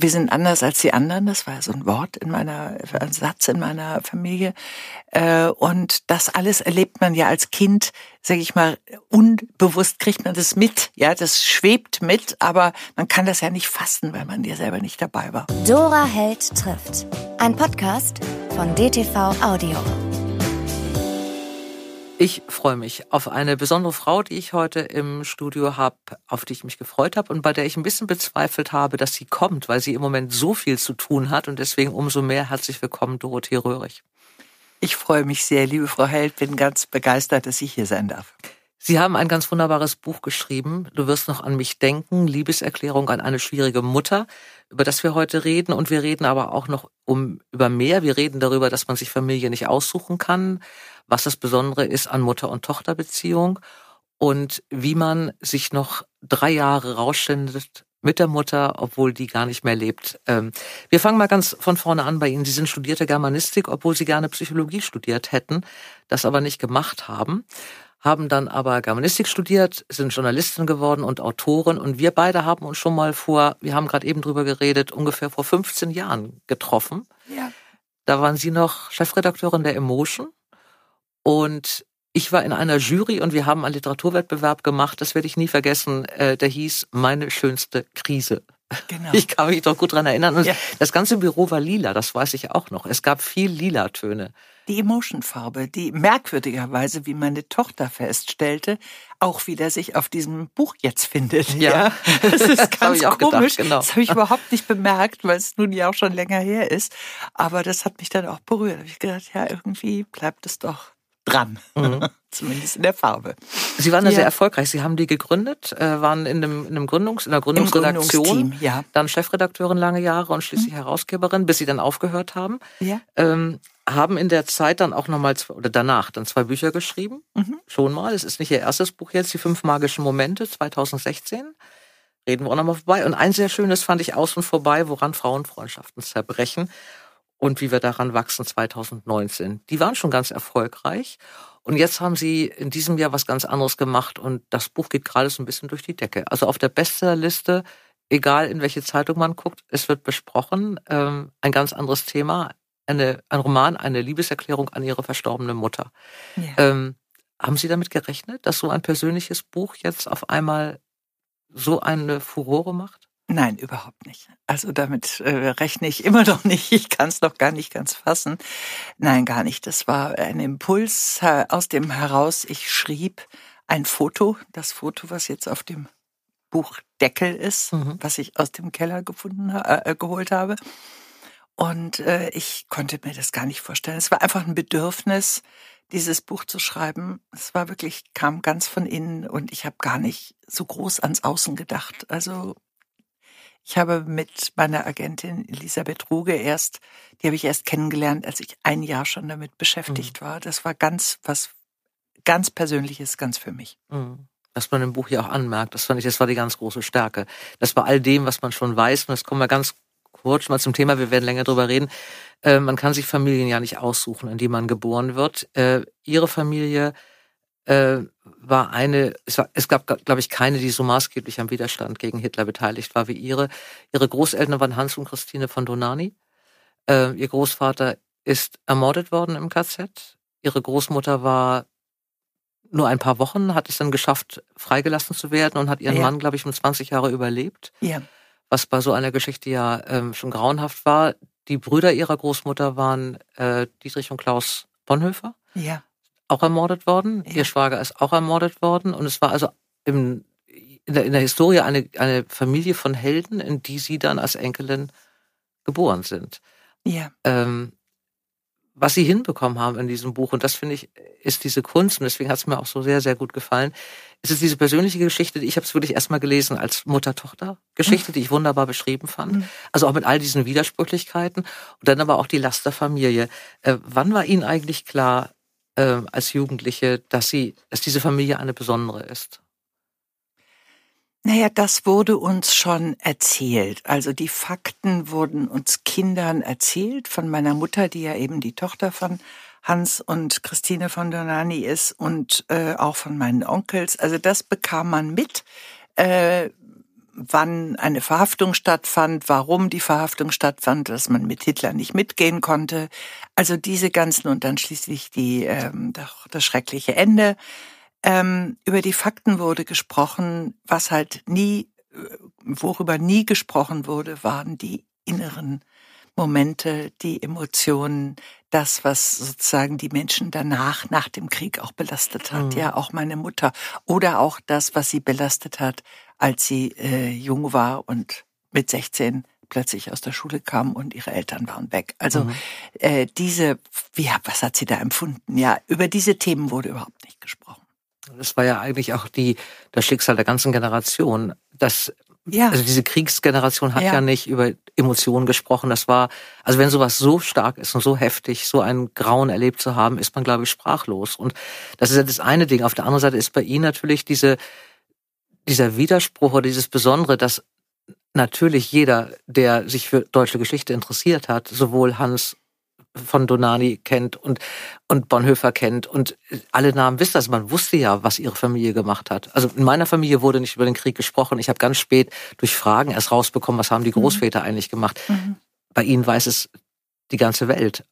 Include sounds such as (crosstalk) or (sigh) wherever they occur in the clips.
wir sind anders als die anderen. Das war so ein Wort in meiner, ein Satz in meiner Familie. Äh, und das alles erlebt man ja als Kind, sage ich mal, unbewusst kriegt man das mit. Ja, das schwebt mit, aber man kann das ja nicht fassen, weil man ja selber nicht dabei war. Dora Held trifft. Ein Podcast von DTV Audio. Ich freue mich auf eine besondere Frau, die ich heute im Studio habe, auf die ich mich gefreut habe und bei der ich ein bisschen bezweifelt habe, dass sie kommt, weil sie im Moment so viel zu tun hat und deswegen umso mehr herzlich willkommen, Dorothee Röhrig. Ich freue mich sehr, liebe Frau Held, bin ganz begeistert, dass ich hier sein darf. Sie haben ein ganz wunderbares Buch geschrieben. Du wirst noch an mich denken. Liebeserklärung an eine schwierige Mutter, über das wir heute reden. Und wir reden aber auch noch um, über mehr. Wir reden darüber, dass man sich Familie nicht aussuchen kann, was das Besondere ist an Mutter- und Tochterbeziehung und wie man sich noch drei Jahre rausschindet mit der Mutter, obwohl die gar nicht mehr lebt. Ähm, wir fangen mal ganz von vorne an bei Ihnen. Sie sind studierte Germanistik, obwohl Sie gerne Psychologie studiert hätten, das aber nicht gemacht haben haben dann aber Germanistik studiert, sind Journalistin geworden und Autorin. Und wir beide haben uns schon mal vor, wir haben gerade eben drüber geredet, ungefähr vor 15 Jahren getroffen. Ja. Da waren Sie noch Chefredakteurin der Emotion. Und ich war in einer Jury und wir haben einen Literaturwettbewerb gemacht, das werde ich nie vergessen, äh, der hieß Meine schönste Krise. Genau. (laughs) Ich kann mich doch gut dran erinnern. Ja. das ganze Büro war lila, das weiß ich auch noch. Es gab viel lila Töne die Emotion-Farbe, die merkwürdigerweise, wie meine Tochter feststellte, auch wieder sich auf diesem Buch jetzt findet. Ja, ja. das ist (laughs) ganz das komisch. Gedacht, genau. Das habe ich überhaupt nicht bemerkt, weil es nun ja auch schon länger her ist. Aber das hat mich dann auch berührt. Da habe ich gedacht, ja, irgendwie bleibt es doch dran. Mhm. (laughs) Zumindest in der Farbe. Sie waren ja sehr erfolgreich. Sie haben die gegründet, äh, waren in einem, in einem Gründungs, in der Gründungsredaktion, ja. dann Chefredakteurin lange Jahre und schließlich mhm. Herausgeberin, bis Sie dann aufgehört haben. Ja. Ähm, haben in der Zeit dann auch nochmal, oder danach, dann zwei Bücher geschrieben. Mhm. Schon mal. Es ist nicht Ihr erstes Buch jetzt, die fünf magischen Momente, 2016. Reden wir auch nochmal vorbei. Und ein sehr schönes fand ich außen vorbei, woran Frauenfreundschaften zerbrechen und wie wir daran wachsen 2019. Die waren schon ganz erfolgreich. Und jetzt haben sie in diesem Jahr was ganz anderes gemacht und das Buch geht gerade so ein bisschen durch die Decke. Also auf der Bestsellerliste, egal in welche Zeitung man guckt, es wird besprochen. Ähm, ein ganz anderes Thema. Eine, ein Roman, eine Liebeserklärung an ihre verstorbene Mutter. Ja. Ähm, haben Sie damit gerechnet, dass so ein persönliches Buch jetzt auf einmal so eine Furore macht? Nein, überhaupt nicht. Also damit äh, rechne ich immer (laughs) noch nicht. Ich kann es noch gar nicht ganz fassen. Nein, gar nicht. Das war ein Impuls äh, aus dem heraus. Ich schrieb ein Foto, das Foto, was jetzt auf dem Buchdeckel ist, mhm. was ich aus dem Keller gefunden äh, geholt habe. Und äh, ich konnte mir das gar nicht vorstellen. Es war einfach ein Bedürfnis, dieses Buch zu schreiben. Es war wirklich kam ganz von innen und ich habe gar nicht so groß ans Außen gedacht. Also ich habe mit meiner Agentin Elisabeth Ruge erst, die habe ich erst kennengelernt, als ich ein Jahr schon damit beschäftigt mhm. war. Das war ganz was ganz Persönliches, ganz für mich. Mhm. Was man im Buch ja auch anmerkt, das fand ich, das war die ganz große Stärke. Das war all dem, was man schon weiß, und das kommen wir ganz kurz mal zum Thema, wir werden länger drüber reden. Äh, man kann sich Familien ja nicht aussuchen, in die man geboren wird. Äh, ihre Familie äh, war eine, es, war, es gab, glaube ich, keine, die so maßgeblich am Widerstand gegen Hitler beteiligt war wie ihre. Ihre Großeltern waren Hans und Christine von Donani. Äh, ihr Großvater ist ermordet worden im KZ. Ihre Großmutter war nur ein paar Wochen, hat es dann geschafft, freigelassen zu werden und hat ihren ja. Mann, glaube ich, um 20 Jahre überlebt. Ja. Was bei so einer Geschichte ja ähm, schon grauenhaft war. Die Brüder ihrer Großmutter waren äh, Dietrich und Klaus Bonhoeffer. Ja auch ermordet worden. Ja. Ihr Schwager ist auch ermordet worden. Und es war also im, in, der, in der Historie eine, eine Familie von Helden, in die sie dann als Enkelin geboren sind. Ja. Ähm, was sie hinbekommen haben in diesem Buch, und das finde ich, ist diese Kunst, und deswegen hat es mir auch so sehr, sehr gut gefallen, es ist diese persönliche Geschichte, ich habe es wirklich erstmal gelesen als Mutter-Tochter-Geschichte, mhm. die ich wunderbar beschrieben fand. Mhm. Also auch mit all diesen Widersprüchlichkeiten und dann aber auch die Last der Familie. Äh, wann war Ihnen eigentlich klar, äh, als Jugendliche, dass sie, dass diese Familie eine besondere ist? Naja, das wurde uns schon erzählt. Also die Fakten wurden uns Kindern erzählt von meiner Mutter, die ja eben die Tochter von Hans und Christine von Donani ist und äh, auch von meinen Onkels. Also das bekam man mit. Äh, wann eine Verhaftung stattfand, warum die Verhaftung stattfand, dass man mit Hitler nicht mitgehen konnte. Also diese ganzen und dann schließlich die, ähm, das schreckliche Ende. Ähm, über die Fakten wurde gesprochen, was halt nie, äh, worüber nie gesprochen wurde, waren die inneren Momente, die Emotionen, das, was sozusagen die Menschen danach, nach dem Krieg auch belastet hat. Mhm. Ja, auch meine Mutter. Oder auch das, was sie belastet hat, als sie äh, jung war und mit 16 plötzlich aus der Schule kam und ihre Eltern waren weg. Also mhm. äh, diese, wie, was hat sie da empfunden? Ja, über diese Themen wurde überhaupt nicht gesprochen. Das war ja eigentlich auch die, das Schicksal der ganzen Generation, dass ja. Also diese Kriegsgeneration hat ja. ja. nicht über Emotionen gesprochen. Das war, also wenn sowas so stark ist und so heftig, so ein Grauen erlebt zu haben, ist man, glaube ich, sprachlos. Und das ist ja das eine Ding. Auf der anderen Seite ist bei Ihnen natürlich diese, dieser Widerspruch oder dieses Besondere, dass natürlich jeder, der sich für deutsche Geschichte interessiert hat, sowohl Hans von Donani kennt und, und Bonhoeffer kennt und alle Namen wissen das. Man wusste ja, was ihre Familie gemacht hat. Also in meiner Familie wurde nicht über den Krieg gesprochen. Ich habe ganz spät durch Fragen erst rausbekommen, was haben die mhm. Großväter mhm. eigentlich gemacht. Mhm. Bei ihnen weiß es die ganze Welt.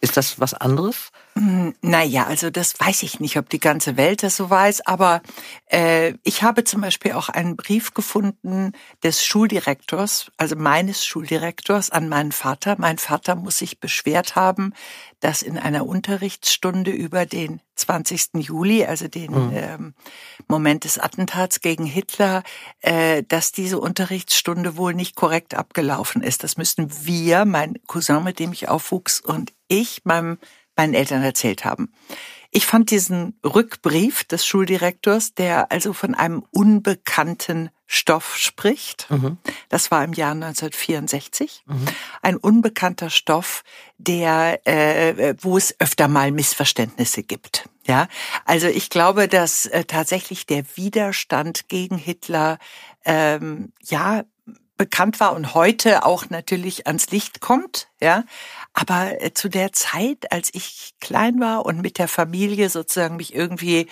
Ist das was anderes? Hm, naja, also das weiß ich nicht, ob die ganze Welt das so weiß, aber äh, ich habe zum Beispiel auch einen Brief gefunden des Schuldirektors, also meines Schuldirektors an meinen Vater. Mein Vater muss sich beschwert haben, dass in einer Unterrichtsstunde über den 20. Juli, also den mhm. ähm, Moment des Attentats gegen Hitler, äh, dass diese Unterrichtsstunde wohl nicht korrekt abgelaufen ist. Das müssten wir, mein Cousin, mit dem ich aufwuchs, und ich meinem, meinen Eltern erzählt haben. Ich fand diesen Rückbrief des Schuldirektors, der also von einem unbekannten Stoff spricht. Mhm. Das war im Jahr 1964. Mhm. Ein unbekannter Stoff, der, äh, wo es öfter mal Missverständnisse gibt. Ja, also ich glaube, dass äh, tatsächlich der Widerstand gegen Hitler ähm, ja bekannt war und heute auch natürlich ans Licht kommt, ja. Aber äh, zu der Zeit, als ich klein war und mit der Familie sozusagen mich irgendwie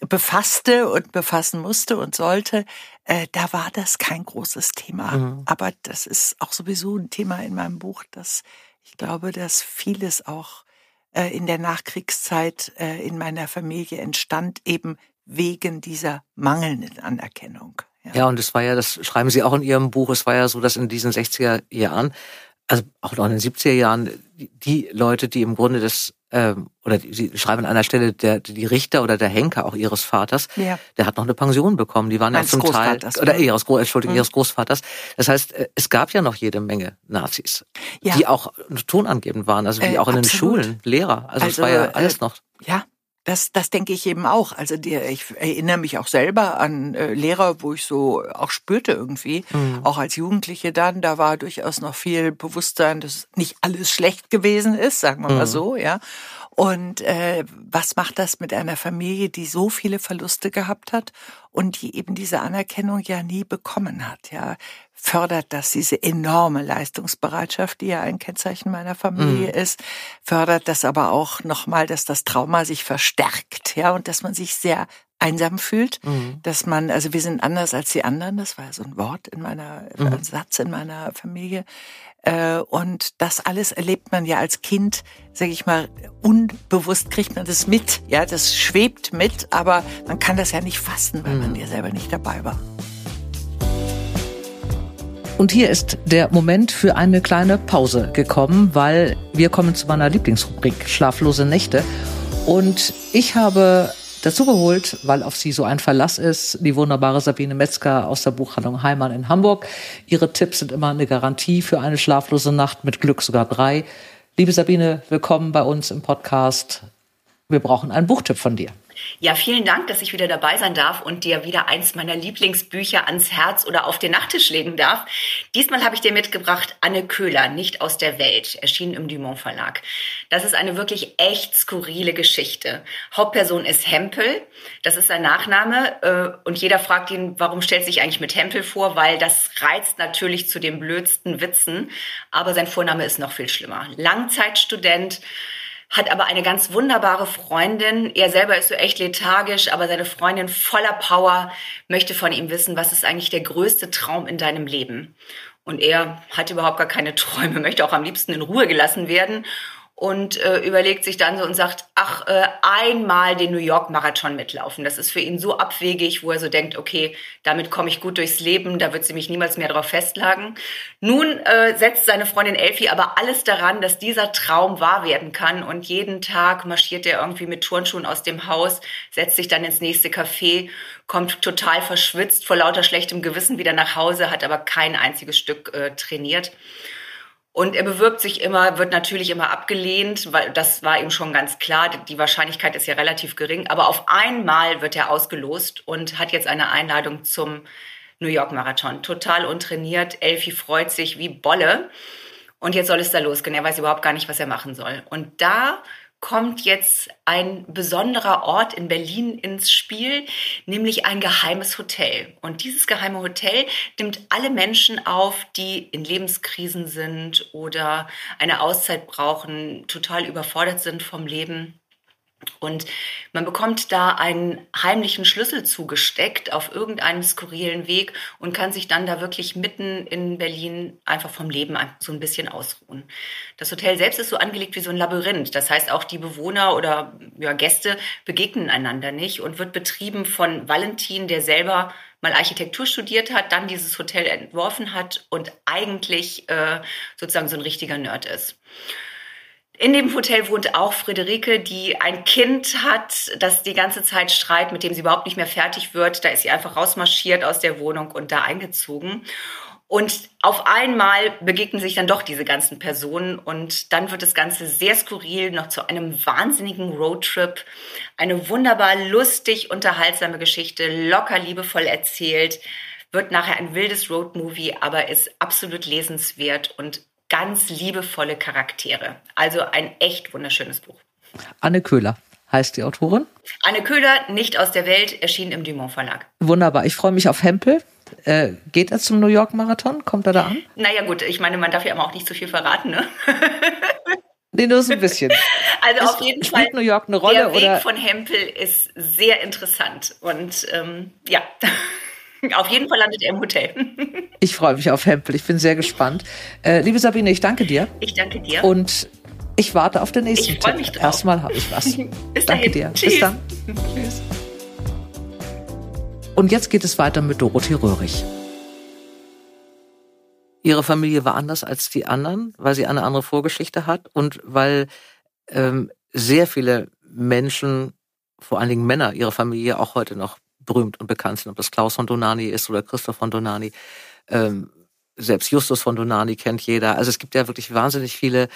befasste und befassen musste und sollte, äh, da war das kein großes Thema. Mhm. Aber das ist auch sowieso ein Thema in meinem Buch, dass ich glaube, dass vieles auch äh, in der Nachkriegszeit äh, in meiner Familie entstand, eben wegen dieser mangelnden Anerkennung. Ja. ja, und es war ja, das schreiben Sie auch in Ihrem Buch, es war ja so, dass in diesen 60er Jahren, also auch noch in den 70er Jahren, die Leute, die im Grunde das ähm, oder sie schreiben an einer Stelle, der, die Richter oder der Henker auch ihres Vaters, ja. der hat noch eine Pension bekommen. Die waren ja zum Teil, oder ihres, Entschuldigung, mhm. ihres Großvaters. Das heißt, äh, es gab ja noch jede Menge Nazis, ja. die auch tonangebend waren, also die äh, auch in absolut. den Schulen, Lehrer. Also, also es war ja äh, alles noch. Ja, das, das denke ich eben auch. Also die, ich erinnere mich auch selber an äh, Lehrer, wo ich so auch spürte irgendwie, mhm. auch als Jugendliche dann, da war durchaus noch viel Bewusstsein, dass nicht alles schlecht gewesen ist, sagen wir mhm. mal so, ja. Und äh, was macht das mit einer Familie, die so viele Verluste gehabt hat und die eben diese Anerkennung ja nie bekommen hat? Ja, fördert das diese enorme Leistungsbereitschaft, die ja ein Kennzeichen meiner Familie mhm. ist, fördert das aber auch nochmal, dass das Trauma sich verstärkt, ja, und dass man sich sehr einsam fühlt, mhm. dass man, also wir sind anders als die anderen, das war so ein Wort in meiner, mhm. ein Satz in meiner Familie, äh, und das alles erlebt man ja als Kind, sage ich mal, unbewusst kriegt man das mit. Ja, das schwebt mit, aber man kann das ja nicht fassen, weil man mhm. ja selber nicht dabei war. Und hier ist der Moment für eine kleine Pause gekommen, weil wir kommen zu meiner Lieblingsrubrik Schlaflose Nächte. Und ich habe dazu geholt, weil auf sie so ein Verlass ist, die wunderbare Sabine Metzger aus der Buchhandlung Heimann in Hamburg. Ihre Tipps sind immer eine Garantie für eine schlaflose Nacht, mit Glück sogar drei. Liebe Sabine, willkommen bei uns im Podcast. Wir brauchen einen Buchtipp von dir. Ja, vielen Dank, dass ich wieder dabei sein darf und dir wieder eins meiner Lieblingsbücher ans Herz oder auf den Nachttisch legen darf. Diesmal habe ich dir mitgebracht Anne Köhler, nicht aus der Welt, erschienen im Dumont Verlag. Das ist eine wirklich echt skurrile Geschichte. Hauptperson ist Hempel, das ist sein Nachname äh, und jeder fragt ihn, warum stellt sich eigentlich mit Hempel vor, weil das reizt natürlich zu den blödsten Witzen, aber sein Vorname ist noch viel schlimmer. Langzeitstudent, hat aber eine ganz wunderbare Freundin. Er selber ist so echt lethargisch, aber seine Freundin voller Power möchte von ihm wissen, was ist eigentlich der größte Traum in deinem Leben? Und er hat überhaupt gar keine Träume, möchte auch am liebsten in Ruhe gelassen werden und äh, überlegt sich dann so und sagt, ach, äh, einmal den New York Marathon mitlaufen. Das ist für ihn so abwegig, wo er so denkt, okay, damit komme ich gut durchs Leben, da wird sie mich niemals mehr drauf festlagen. Nun äh, setzt seine Freundin Elfie aber alles daran, dass dieser Traum wahr werden kann und jeden Tag marschiert er irgendwie mit Turnschuhen aus dem Haus, setzt sich dann ins nächste Café, kommt total verschwitzt vor lauter schlechtem Gewissen wieder nach Hause, hat aber kein einziges Stück äh, trainiert. Und er bewirbt sich immer, wird natürlich immer abgelehnt, weil das war ihm schon ganz klar. Die Wahrscheinlichkeit ist ja relativ gering. Aber auf einmal wird er ausgelost und hat jetzt eine Einladung zum New York Marathon. Total untrainiert. Elfie freut sich wie Bolle. Und jetzt soll es da losgehen. Er weiß überhaupt gar nicht, was er machen soll. Und da kommt jetzt ein besonderer Ort in Berlin ins Spiel, nämlich ein geheimes Hotel. Und dieses geheime Hotel nimmt alle Menschen auf, die in Lebenskrisen sind oder eine Auszeit brauchen, total überfordert sind vom Leben. Und man bekommt da einen heimlichen Schlüssel zugesteckt auf irgendeinem skurrilen Weg und kann sich dann da wirklich mitten in Berlin einfach vom Leben so ein bisschen ausruhen. Das Hotel selbst ist so angelegt wie so ein Labyrinth. Das heißt, auch die Bewohner oder ja, Gäste begegnen einander nicht und wird betrieben von Valentin, der selber mal Architektur studiert hat, dann dieses Hotel entworfen hat und eigentlich äh, sozusagen so ein richtiger Nerd ist. In dem Hotel wohnt auch Friederike, die ein Kind hat, das die ganze Zeit schreit, mit dem sie überhaupt nicht mehr fertig wird. Da ist sie einfach rausmarschiert aus der Wohnung und da eingezogen. Und auf einmal begegnen sich dann doch diese ganzen Personen und dann wird das Ganze sehr skurril, noch zu einem wahnsinnigen Roadtrip. Eine wunderbar lustig, unterhaltsame Geschichte, locker liebevoll erzählt, wird nachher ein wildes Roadmovie, aber ist absolut lesenswert und ganz liebevolle Charaktere. Also ein echt wunderschönes Buch. Anne Köhler heißt die Autorin. Anne Köhler, nicht aus der Welt, erschien im Dumont Verlag. Wunderbar. Ich freue mich auf Hempel. Äh, geht er zum New York Marathon? Kommt er da an? Naja gut, ich meine, man darf ja immer auch nicht zu viel verraten, ne? (laughs) Nee, nur so ein bisschen. (laughs) Also auf jeden Spielt Fall. New York eine Rolle? Der Weg oder? von Hempel ist sehr interessant und ähm, ja, (laughs) (laughs) auf jeden Fall landet er im Hotel. (laughs) Ich freue mich auf Hempel. Ich bin sehr gespannt. Äh, liebe Sabine, ich danke dir. Ich danke dir. Und ich warte auf den nächsten Ich freu Tipp. mich drauf. Erstmal habe ich was. (laughs) Bis danke dahin. dir. Bis Tschüss. dann. Tschüss. Und jetzt geht es weiter mit Dorothee Röhrig. Ihre Familie war anders als die anderen, weil sie eine andere Vorgeschichte hat und weil ähm, sehr viele Menschen, vor allen Dingen Männer, ihre Familie auch heute noch berühmt und bekannt sind, ob das Klaus von Donani ist oder Christoph von Donani. Ähm, selbst Justus von Donani kennt jeder. Also es gibt ja wirklich wahnsinnig viele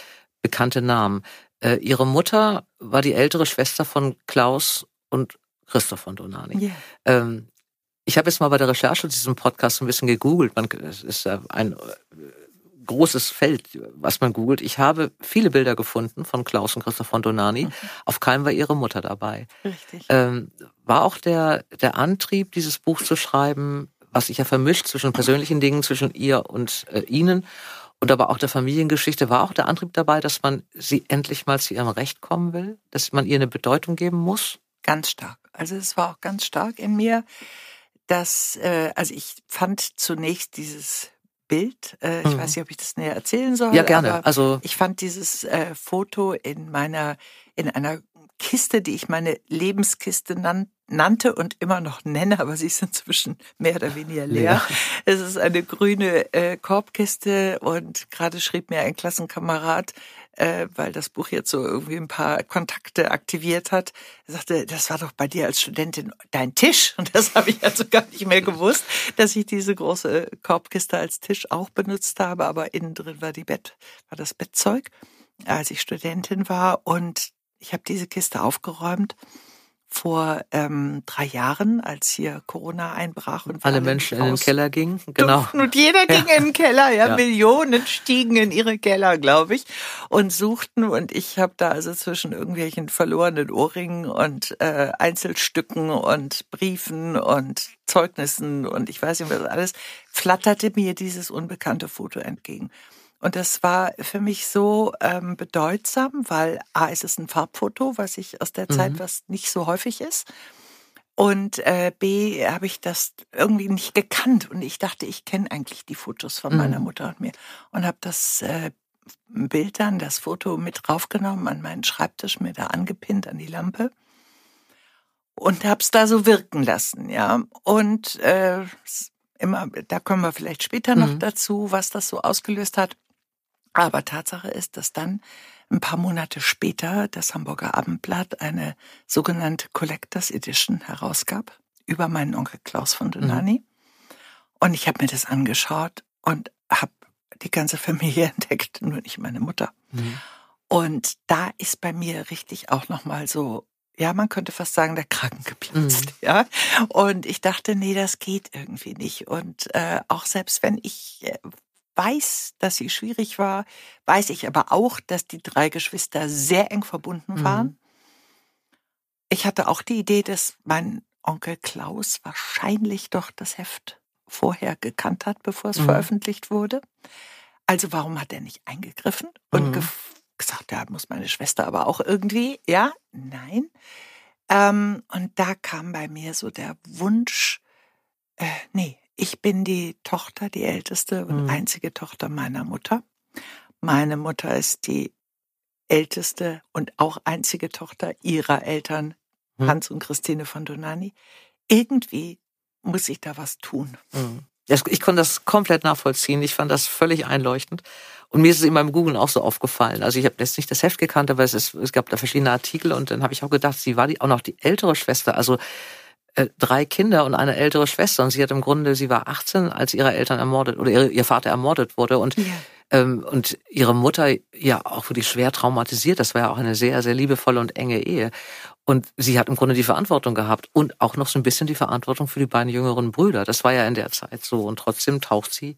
bekannte Namen. Äh, ihre Mutter war die ältere Schwester von Klaus und Christoph von Donani. Ja. Ähm, ich habe jetzt mal bei der Recherche zu diesem Podcast ein bisschen gegoogelt. Man, es ist ja ein großes Feld, was man googelt. Ich habe viele Bilder gefunden von Klaus und Christoph von Donani. Auf keinem war ihre Mutter dabei. Richtig. Ähm, war auch der, der Antrieb, dieses Buch zu schreiben, was sich ja vermischt zwischen persönlichen Dingen, zwischen ihr und äh, ihnen und aber auch der Familiengeschichte, war auch der Antrieb dabei, dass man sie endlich mal zu ihrem Recht kommen will, dass man ihr eine Bedeutung geben muss? Ganz stark. Also es war auch ganz stark in mir, dass, äh, also ich fand zunächst dieses Bild, äh, ich Mhm. weiß nicht, ob ich das näher erzählen soll. Ja, gerne. Also ich fand dieses äh, Foto in meiner, in einer Kiste, die ich meine Lebenskiste nan nannte und immer noch nenne, aber sie ist inzwischen mehr oder weniger leer. Leer. Es ist eine grüne äh, Korbkiste und gerade schrieb mir ein Klassenkamerad, äh, weil das Buch jetzt so irgendwie ein paar Kontakte aktiviert hat. Er sagte, das war doch bei dir als Studentin dein Tisch. (laughs) Und das habe ich also gar nicht mehr gewusst, dass ich diese große Korbkiste als Tisch auch benutzt habe. Aber innen drin war die Bett, war das Bettzeug, als ich Studentin war. Und ich habe diese Kiste aufgeräumt vor ähm, drei Jahren, als hier Corona einbrach und alle Menschen in den Keller gingen. Genau. Und jeder (laughs) ging in den Keller, ja, Ja. Millionen stiegen in ihre Keller, glaube ich, und suchten. Und ich habe da also zwischen irgendwelchen verlorenen Ohrringen und äh, Einzelstücken und Briefen und Zeugnissen und ich weiß nicht was alles flatterte mir dieses unbekannte Foto entgegen. Und das war für mich so ähm, bedeutsam, weil A ist es ein Farbfoto, was ich aus der Zeit, Mhm. was nicht so häufig ist. Und äh, B habe ich das irgendwie nicht gekannt. Und ich dachte, ich kenne eigentlich die Fotos von Mhm. meiner Mutter und mir. Und habe das äh, Bild dann, das Foto mit draufgenommen an meinen Schreibtisch, mir da angepinnt an die Lampe. Und habe es da so wirken lassen, ja. Und äh, immer, da kommen wir vielleicht später noch Mhm. dazu, was das so ausgelöst hat. Aber Tatsache ist, dass dann ein paar Monate später das Hamburger Abendblatt eine sogenannte Collectors Edition herausgab über meinen Onkel Klaus von Donani. Und ich habe mir das angeschaut und habe die ganze Familie (laughs) entdeckt, nur nicht meine Mutter. Mhm. Und da ist bei mir richtig auch noch mal so, ja, man könnte fast sagen, der Kragen geplatzt, ja. Und ich dachte, nee, das geht irgendwie nicht. Und äh, auch selbst wenn ich äh, weiß, dass sie schwierig war, weiß ich aber auch, dass die drei Geschwister sehr eng verbunden Mhm. waren. Ich hatte auch die Idee, dass mein Onkel Klaus wahrscheinlich doch das Heft vorher gekannt hat, bevor es Mhm. veröffentlicht wurde. Also warum hat er nicht eingegriffen und Mhm. gesagt, ja, muss meine Schwester aber auch irgendwie, ja, nein. Ähm, und da kam bei mir so der Wunsch, äh, nee, ich bin die Tochter, die älteste und Mhm. einzige Tochter meiner Mutter. Meine Mutter ist die älteste und auch einzige Tochter ihrer Eltern, Mhm. Hans und Christine von Donani. Irgendwie muss ich da was tun. Mhm. Ich konnte das komplett nachvollziehen. Ich fand das völlig einleuchtend. Und mir ist es in meinem Googlen auch so aufgefallen. Also ich habe jetzt nicht das Heft gekannt, aber es, ist, es gab da verschiedene Artikel und dann habe ich auch gedacht, sie war die, auch noch die ältere Schwester. Also äh, drei Kinder und eine ältere Schwester. Und sie hat im Grunde, sie war 18, als ihre Eltern ermordet oder ihre, ihr Vater ermordet wurde. Und ähm, und ihre Mutter ja auch wirklich schwer traumatisiert. Das war ja auch eine sehr, sehr liebevolle und enge Ehe. Und sie hat im Grunde die Verantwortung gehabt und auch noch so ein bisschen die Verantwortung für die beiden jüngeren Brüder. Das war ja in der Zeit so. Und trotzdem taucht sie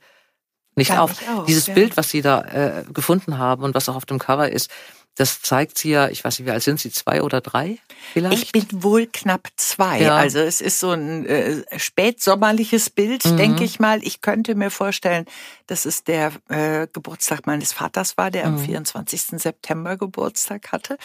nicht Gar auf. nicht auf, Dieses ja. Bild, was sie da äh, gefunden haben und was auch auf dem Cover ist, das zeigt sie ja, ich weiß nicht, wie alt sind sie, zwei oder drei vielleicht? Ich bin wohl knapp zwei. Ja. Also es ist so ein äh, spätsommerliches Bild, Mhm. denke ich mal. Ich könnte mir vorstellen, dass es der äh, Geburtstag meines Vaters war, der am Mhm. 24. September Geburtstag hatte.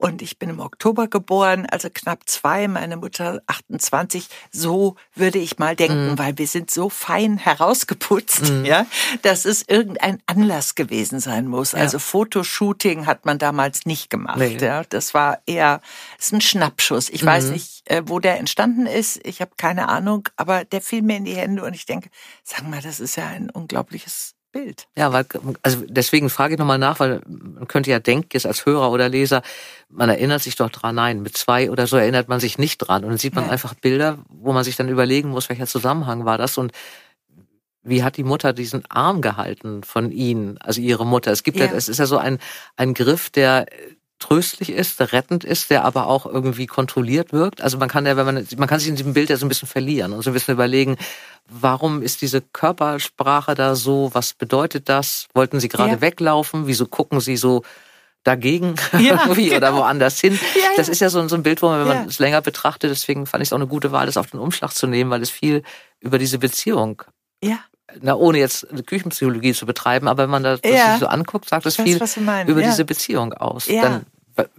Und ich bin im Oktober geboren, also knapp zwei, meine Mutter 28. So würde ich mal denken, Mhm. weil wir sind so fein herausgeputzt, Mhm. ja, dass es irgendein Anlass gewesen sein muss. Ja. Also Fotoshooting hat man damals nicht gemacht. Nee. Ja, das war eher das ist ein Schnappschuss. Ich weiß Mhm. nicht, äh, wo der entstanden ist. Ich habe keine Ahnung, aber der fiel mir in die Hände und ich denke, sag mal, das ist ja ein unglaubliches Bild. Ja, weil, also deswegen frage ich nochmal nach, weil man könnte ja denken, jetzt als Hörer oder Leser, man erinnert sich doch dran. Nein, mit zwei oder so erinnert man sich nicht dran. Und dann sieht man Nein. einfach Bilder, wo man sich dann überlegen muss, welcher Zusammenhang war das und wie hat die Mutter diesen Arm gehalten von ihnen, also ihre Mutter. Es gibt ja, Ja. es ist ja so ein, ein Griff, der tröstlich ist, der rettend ist, der aber auch irgendwie kontrolliert wirkt. Also man kann ja, wenn man, man kann sich in diesem Bild ja so ein bisschen verlieren und so ein bisschen überlegen, warum ist diese Körpersprache da so? Was bedeutet das? Wollten sie gerade Ja. weglaufen? Wieso gucken sie so dagegen Ja, (laughs) irgendwie oder genau. woanders hin? Ja, Das ist ja so, so ein Bild, wo man, wenn man es länger betrachtet, deswegen fand ich es auch eine gute Wahl, das auf den Umschlag zu nehmen, weil es viel über diese Beziehung, Ja, na, ohne jetzt eine Küchenpsychologie zu betreiben, aber wenn man das, das Ja. sich so anguckt, sagt es viel über ja. diese Beziehung aus. Ja. Dann,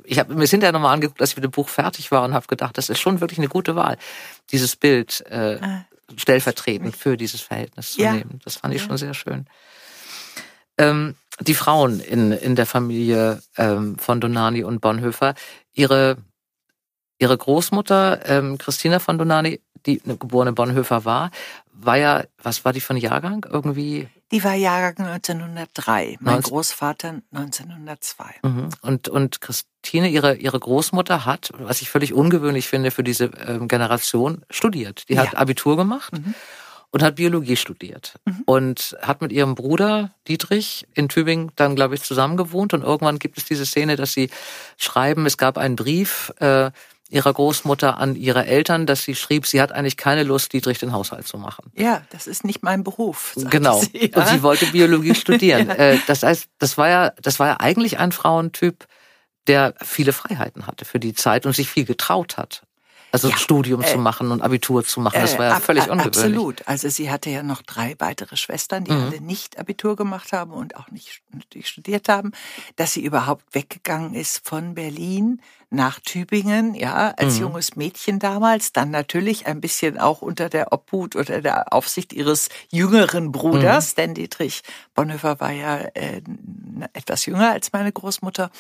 ich habe mir es hinterher nochmal angeguckt, als ich mit dem Buch fertig war und habe gedacht, das ist schon wirklich eine gute Wahl, dieses Bild äh, Ah, stellvertretend für dieses Verhältnis zu Ja. nehmen. Das fand ich schon sehr schön. Ähm, die Frauen in, in der Familie ähm, von Donani und Bonhoeffer, ihre, ihre Großmutter ähm, Christina von Donani, die eine geborene Bonhoeffer war, war ja, was war die ein Jahrgang? Irgendwie Die war Jahrgang 1903, mein 19 Großvater 1902. Mhm. Und, und Christine, ihre, ihre Großmutter hat, was ich völlig ungewöhnlich finde für diese ähm, Generation, studiert. Die hat Ja. Abitur gemacht Mhm. und hat Biologie studiert. Mhm. Und hat mit ihrem Bruder Dietrich in Tübingen dann, glaube ich, zusammen gewohnt. Und irgendwann gibt es diese Szene, dass sie schreiben, es gab einen Brief äh, ihrer Großmutter an ihre Eltern, dass sie schrieb, sie hat eigentlich keine Lust, Dietrich den Haushalt zu machen. Ja, das ist nicht mein Beruf. Genau. Sie, Und sie wollte Biologie studieren. (laughs) Ja. Äh, Das heißt, das war ja, das war ja eigentlich ein Frauentyp, der viele Freiheiten hatte für die Zeit und sich viel getraut hat. Also Ja, Studium äh, zu machen und Abitur zu machen, das war ja Äh, völlig ungewöhnlich. Absolut. Also sie hatte ja noch drei weitere Schwestern, die Mhm. alle nicht Abitur gemacht haben und auch nicht studiert haben. Dass sie überhaupt weggegangen ist von Berlin nach Tübingen, ja, als Mhm. junges Mädchen damals, dann natürlich ein bisschen auch unter der Obhut oder der Aufsicht ihres jüngeren Bruders, denn Dietrich Bonhoeffer war ja äh, etwas jünger als meine Großmutter.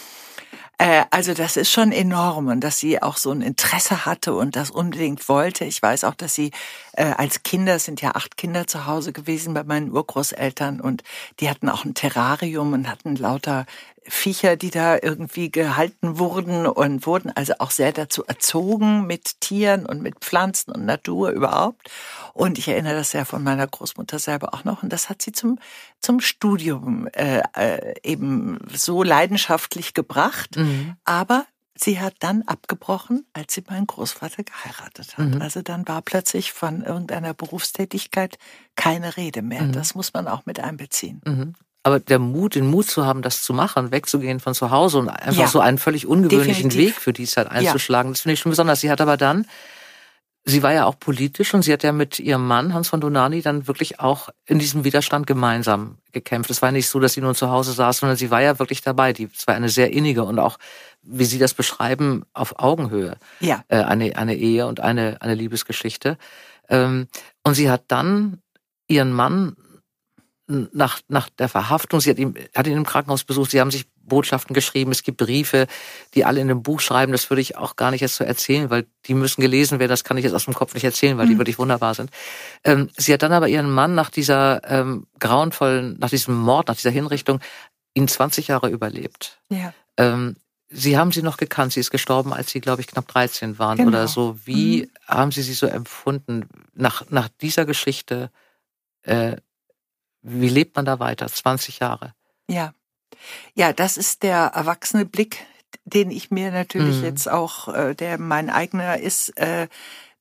Äh, also das ist schon enorm und dass sie auch so ein Interesse hatte und das unbedingt wollte. Ich weiß auch, dass sie äh, als Kinder, es sind ja acht Kinder zu Hause gewesen bei meinen Urgroßeltern und die hatten auch ein Terrarium und hatten lauter Viecher, die da irgendwie gehalten wurden und wurden also auch sehr dazu erzogen mit Tieren und mit Pflanzen und Natur überhaupt. Und ich erinnere das ja von meiner Großmutter selber auch noch. Und das hat sie zum, zum Studium äh, äh, eben so leidenschaftlich gebracht. Mhm. Aber sie hat dann abgebrochen, als sie meinen Großvater geheiratet hat. Mhm. Also dann war plötzlich von irgendeiner Berufstätigkeit keine Rede mehr. Mhm. Das muss man auch mit einbeziehen. Aber der Mut, den Mut zu haben, das zu machen, wegzugehen von zu Hause und einfach Ja. so einen völlig ungewöhnlichen Definitiv. Weg für die Zeit einzuschlagen, das finde ich schon besonders. Sie hat aber dann, sie war ja auch politisch und sie hat ja mit ihrem Mann, Hans von Donani, dann wirklich auch in diesem Widerstand gemeinsam gekämpft. Es war nicht so, dass sie nur zu Hause saß, sondern sie war ja wirklich dabei. Die, es war eine sehr innige und auch, wie Sie das beschreiben, auf Augenhöhe Ja. äh, eine, eine Ehe und eine, eine Liebesgeschichte. Ähm, und sie hat dann ihren Mann nach, nach der Verhaftung, sie hat ihn, hat ihn im Krankenhaus besucht, sie haben sich Botschaften geschrieben, es gibt Briefe, die alle in einem Buch schreiben, das würde ich auch gar nicht jetzt so erzählen, weil die müssen gelesen werden, das kann ich jetzt aus dem Kopf nicht erzählen, weil die wirklich wunderbar sind. Ähm, sie hat dann aber ihren Mann nach dieser ähm, grauenvollen, nach diesem Mord, nach dieser Hinrichtung, ihn 20 Jahre überlebt. Ja. Ähm, Sie haben sie noch gekannt. Sie ist gestorben, als Sie, glaube ich, knapp 13 waren Genau. oder so. Wie haben Sie sie so empfunden nach, nach dieser Geschichte? Äh, wie lebt man da weiter? 20 Jahre. Ja. Ja, das ist der erwachsene Blick, den ich mir natürlich Mhm. jetzt auch, äh, der mein eigener ist, äh,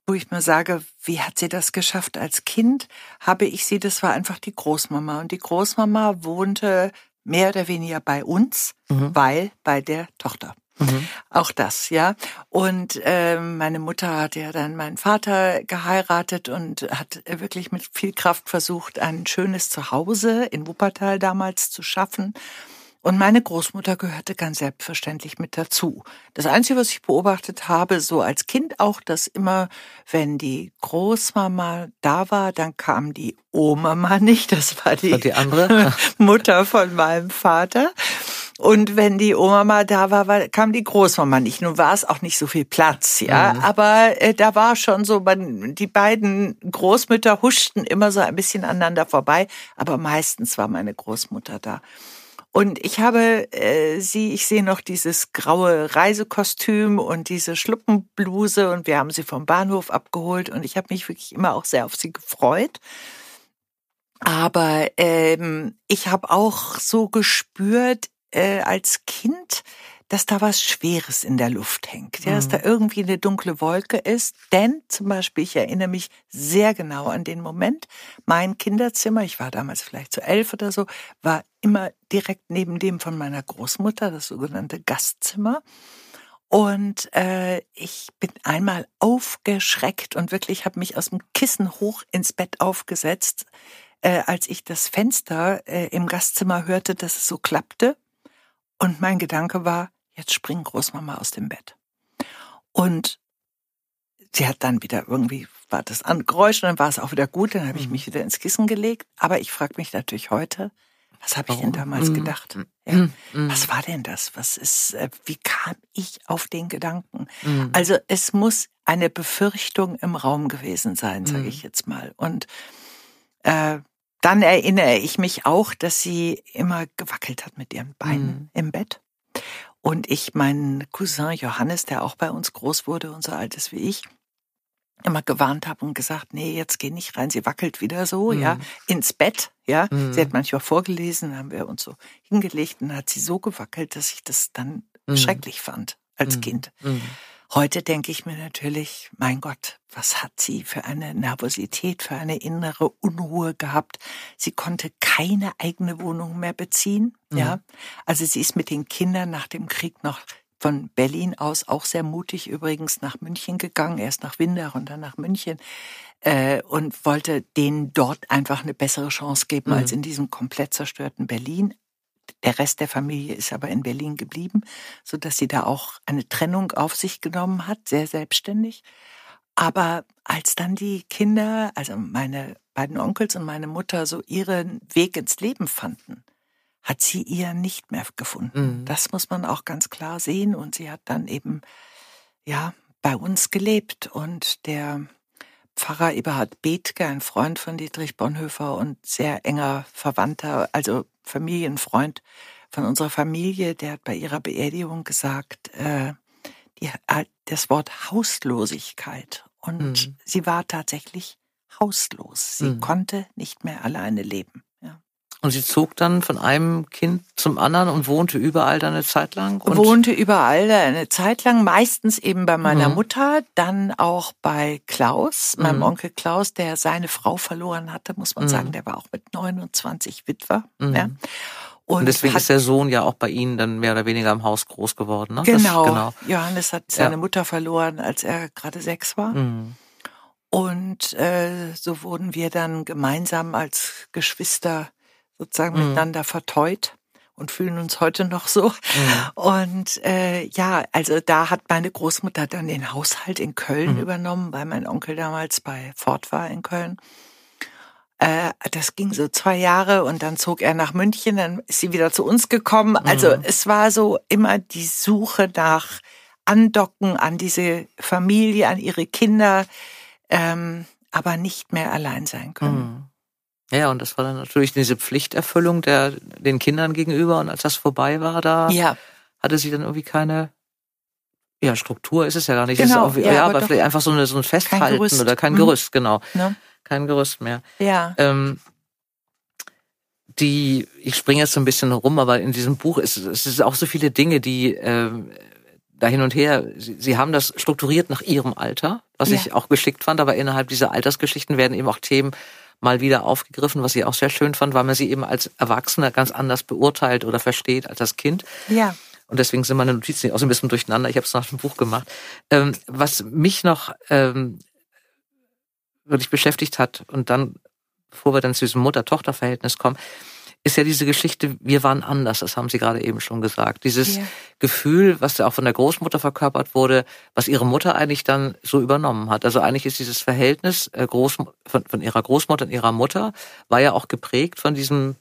wo ich mir sage, wie hat sie das geschafft? Als Kind habe ich sie, das war einfach die Großmama. Und die Großmama wohnte mehr oder weniger bei uns, Mhm. weil bei der Tochter. Mhm. Auch das, ja. Und ähm, meine Mutter hat ja dann meinen Vater geheiratet und hat wirklich mit viel Kraft versucht, ein schönes Zuhause in Wuppertal damals zu schaffen. Und meine Großmutter gehörte ganz selbstverständlich mit dazu. Das Einzige, was ich beobachtet habe, so als Kind auch, dass immer, wenn die Großmama da war, dann kam die Oma (laughs) nicht. Das war die, Und die andere? (laughs) Mutter von meinem Vater. Und wenn die Oma mal da war, war kam die Großmama nicht. Nun war es auch nicht so viel Platz, ja. Mhm. Aber äh, da war schon so, man, die beiden Großmütter huschten immer so ein bisschen aneinander vorbei. Aber meistens war meine Großmutter da. Und ich habe äh, sie, ich sehe noch dieses graue Reisekostüm und diese Schluppenbluse und wir haben sie vom Bahnhof abgeholt und ich habe mich wirklich immer auch sehr auf sie gefreut. Aber ähm, ich habe auch so gespürt äh, als Kind, dass da was Schweres in der Luft hängt, ja, dass Mhm. da irgendwie eine dunkle Wolke ist. Denn zum Beispiel, ich erinnere mich sehr genau an den Moment, mein Kinderzimmer, ich war damals vielleicht so elf oder so, war immer direkt neben dem von meiner Großmutter, das sogenannte Gastzimmer. Und äh, ich bin einmal aufgeschreckt und wirklich habe mich aus dem Kissen hoch ins Bett aufgesetzt, äh, als ich das Fenster äh, im Gastzimmer hörte, dass es so klappte. Und mein Gedanke war, jetzt springt Großmama aus dem Bett. Und sie hat dann wieder irgendwie, war das an Geräusch und dann war es auch wieder gut, dann habe ich Mhm. mich wieder ins Kissen gelegt. Aber ich frage mich natürlich heute, was habe ich denn damals Mhm. gedacht? Ja. Mhm. Mhm. Was war denn das? Was ist, äh, wie kam ich auf den Gedanken? Also es muss eine Befürchtung im Raum gewesen sein, sage ich jetzt mal. Und äh, dann erinnere ich mich auch, dass sie immer gewackelt hat mit ihren Beinen Mhm. im Bett. Und ich meinen Cousin Johannes, der auch bei uns groß wurde und so alt ist wie ich, immer gewarnt habe und gesagt, nee, jetzt geh nicht rein, sie wackelt wieder so, Mhm. ja, ins Bett, ja. Mhm. Sie hat manchmal vorgelesen, haben wir uns so hingelegt und hat sie so gewackelt, dass ich das dann Mhm. schrecklich fand als Mhm. Kind. Heute denke ich mir natürlich, mein Gott, was hat sie für eine Nervosität, für eine innere Unruhe gehabt? Sie konnte keine eigene Wohnung mehr beziehen, Mhm. ja. Also sie ist mit den Kindern nach dem Krieg noch von Berlin aus auch sehr mutig übrigens nach München gegangen. Erst nach Windach und dann nach München äh, und wollte denen dort einfach eine bessere Chance geben mhm. als in diesem komplett zerstörten Berlin. Der Rest der Familie ist aber in Berlin geblieben, so dass sie da auch eine Trennung auf sich genommen hat, sehr selbstständig. Aber als dann die Kinder, also meine beiden Onkels und meine Mutter, so ihren Weg ins Leben fanden, hat sie ihr nicht mehr gefunden. Mhm. Das muss man auch ganz klar sehen. Und sie hat dann eben, ja, bei uns gelebt. Und der Pfarrer Eberhard Bethke, ein Freund von Dietrich Bonhoeffer und sehr enger Verwandter, also Familienfreund von unserer Familie, der hat bei ihrer Beerdigung gesagt, äh, die, das Wort Hauslosigkeit. Und mhm. sie war tatsächlich hauslos. Sie mhm. konnte nicht mehr alleine leben. Und sie zog dann von einem Kind zum anderen und wohnte überall dann eine Zeit lang? Und wohnte überall eine Zeit lang, meistens eben bei meiner mhm. Mutter, dann auch bei Klaus, meinem mhm. Onkel Klaus, der seine Frau verloren hatte, muss man mhm. sagen. Der war auch mit 29 Witwer. Mhm. Ja. Und, und, deswegen hat, ist der Sohn ja auch bei Ihnen dann mehr oder weniger im Haus groß geworden. Ne? Genau. Das, genau. Johannes hat seine ja. Mutter verloren, als er gerade sechs war. Mhm. Und äh, so wurden wir dann gemeinsam als Geschwister sozusagen mhm. miteinander verteut und fühlen uns heute noch so. Mhm. Und äh, ja, also da hat meine Großmutter dann den Haushalt in Köln mhm. übernommen, weil mein Onkel damals bei Ford war in Köln. Äh, das ging so zwei Jahre und dann zog er nach München, dann ist sie wieder zu uns gekommen. Also mhm. es war so immer die Suche nach Andocken an diese Familie, an ihre Kinder, ähm, aber nicht mehr allein sein können. Mhm. Ja, und das war dann natürlich diese Pflichterfüllung der den Kindern gegenüber. Und als das vorbei war, da ja. hatte sie dann irgendwie keine ja, Struktur ist es ja gar nicht. Genau, ja, ja, aber, aber vielleicht einfach so, eine, so ein Festhalten kein oder kein mhm. Gerüst, genau. Ja. Kein Gerüst mehr. Ja. Ähm, die, ich springe jetzt so ein bisschen rum, aber in diesem Buch ist es ist auch so viele Dinge, die ähm, da hin und her, sie, sie haben das strukturiert nach ihrem Alter, was ja. ich auch geschickt fand, aber innerhalb dieser Altersgeschichten werden eben auch Themen mal wieder aufgegriffen, was ich auch sehr schön fand, weil man sie eben als Erwachsener ganz anders beurteilt oder versteht als das Kind. Ja. Und deswegen sind meine Notizen auch so ein bisschen durcheinander. Ich habe es nach dem Buch gemacht. Ähm, was mich noch ähm, wirklich beschäftigt hat und dann, bevor wir dann zu diesem Mutter-Tochter-Verhältnis kommen, ist ja diese Geschichte, wir waren anders, das haben Sie gerade eben schon gesagt. Dieses ja. Gefühl, was ja auch von der Großmutter verkörpert wurde, was ihre Mutter eigentlich dann so übernommen hat. Also eigentlich ist dieses Verhältnis äh, Groß, von, von ihrer Großmutter und ihrer Mutter, war ja auch geprägt von diesem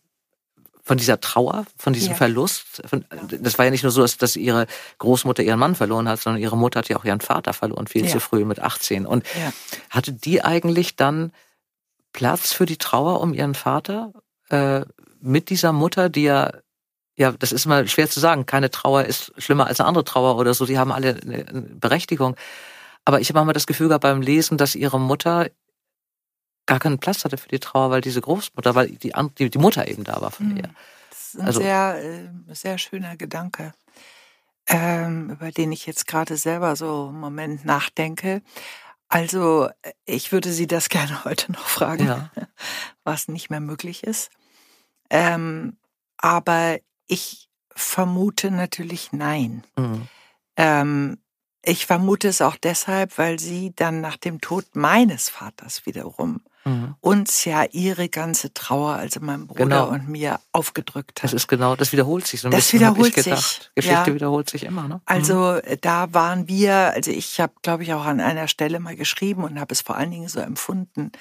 von dieser Trauer, von diesem ja. Verlust. Von, das war ja nicht nur so, dass, dass ihre Großmutter ihren Mann verloren hat, sondern ihre Mutter hat ja auch ihren Vater verloren, viel ja. zu früh mit 18. Und ja. hatte die eigentlich dann Platz für die Trauer um ihren Vater? Äh, mit dieser Mutter, die ja, ja, das ist mal schwer zu sagen, keine Trauer ist schlimmer als eine andere Trauer oder so, die haben alle eine Berechtigung. Aber ich habe mal das Gefühl gehabt beim Lesen, dass ihre Mutter gar keinen Platz hatte für die Trauer, weil diese Großmutter, weil die, die, die Mutter eben da war von hm. ihr. Das ist ein also, sehr, äh, sehr schöner Gedanke, ähm, über den ich jetzt gerade selber so im Moment nachdenke. Also ich würde Sie das (laughs) gerne heute noch fragen, ja. was nicht mehr möglich ist. Ähm, aber ich vermute natürlich nein. Mhm. Ähm, ich vermute es auch deshalb, weil sie dann nach dem Tod meines Vaters wiederum mhm. uns ja ihre ganze Trauer, also meinem Bruder genau. und mir, aufgedrückt hat. Das ist genau, das wiederholt sich so ein das bisschen. Wiederholt sich. Geschichte ja. wiederholt sich immer, ne? Also mhm. da waren wir, also ich habe, glaube ich, auch an einer Stelle mal geschrieben und habe es vor allen Dingen so empfunden,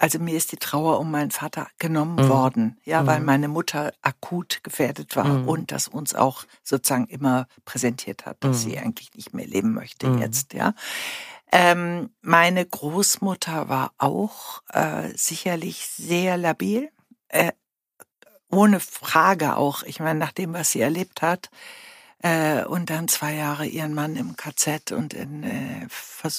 also mir ist die Trauer um meinen Vater genommen mhm. worden, ja, mhm. weil meine Mutter akut gefährdet war mhm. und das uns auch sozusagen immer präsentiert hat, dass sie mhm. eigentlich nicht mehr leben möchte mhm. jetzt, ja. Ähm, meine Großmutter war auch äh, sicherlich sehr labil, äh, ohne Frage auch. Ich meine, nach dem, was sie erlebt hat, äh, und dann zwei Jahre ihren Mann im KZ und in, äh,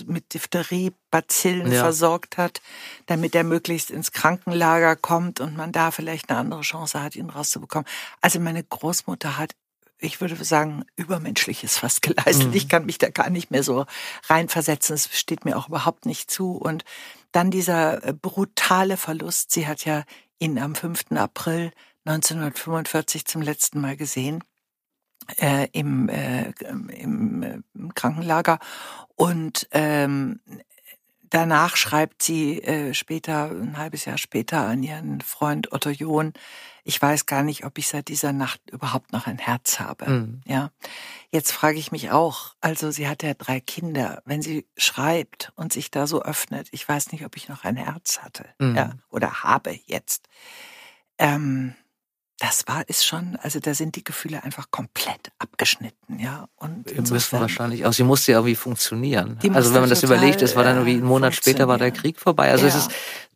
mit Diphtherie-Bazillen ja. versorgt hat, damit er möglichst ins Krankenlager kommt und man da vielleicht eine andere Chance hat, ihn rauszubekommen. Also meine Großmutter hat ich würde sagen, übermenschliches fast (laughs) geleistet. Mhm. Ich kann mich da gar nicht mehr so reinversetzen. Es steht mir auch überhaupt nicht zu. Und dann dieser äh, brutale Verlust. Sie hat ja ihn am 5. April 1945 zum letzten Mal gesehen. Äh, im, äh, im, äh, im Krankenlager und ähm, danach schreibt sie äh, später, ein halbes Jahr später, an ihren Freund Otto John, ich weiß gar nicht, ob ich seit dieser Nacht überhaupt noch ein Herz habe. Mhm. Ja. Jetzt frage ich mich auch, also sie hat ja drei Kinder, wenn sie schreibt und sich da so öffnet, ich weiß nicht, ob ich noch ein Herz hatte, mhm. ja, oder habe jetzt. Ähm, das war ist schon, also da sind die Gefühle einfach komplett abgeschnitten, ja. Und wir müssen wahrscheinlich auch, sie musste ja irgendwie funktionieren. Also wenn man das überlegt, es war dann irgendwie ein Monat später war der Krieg vorbei. Also ja. es ist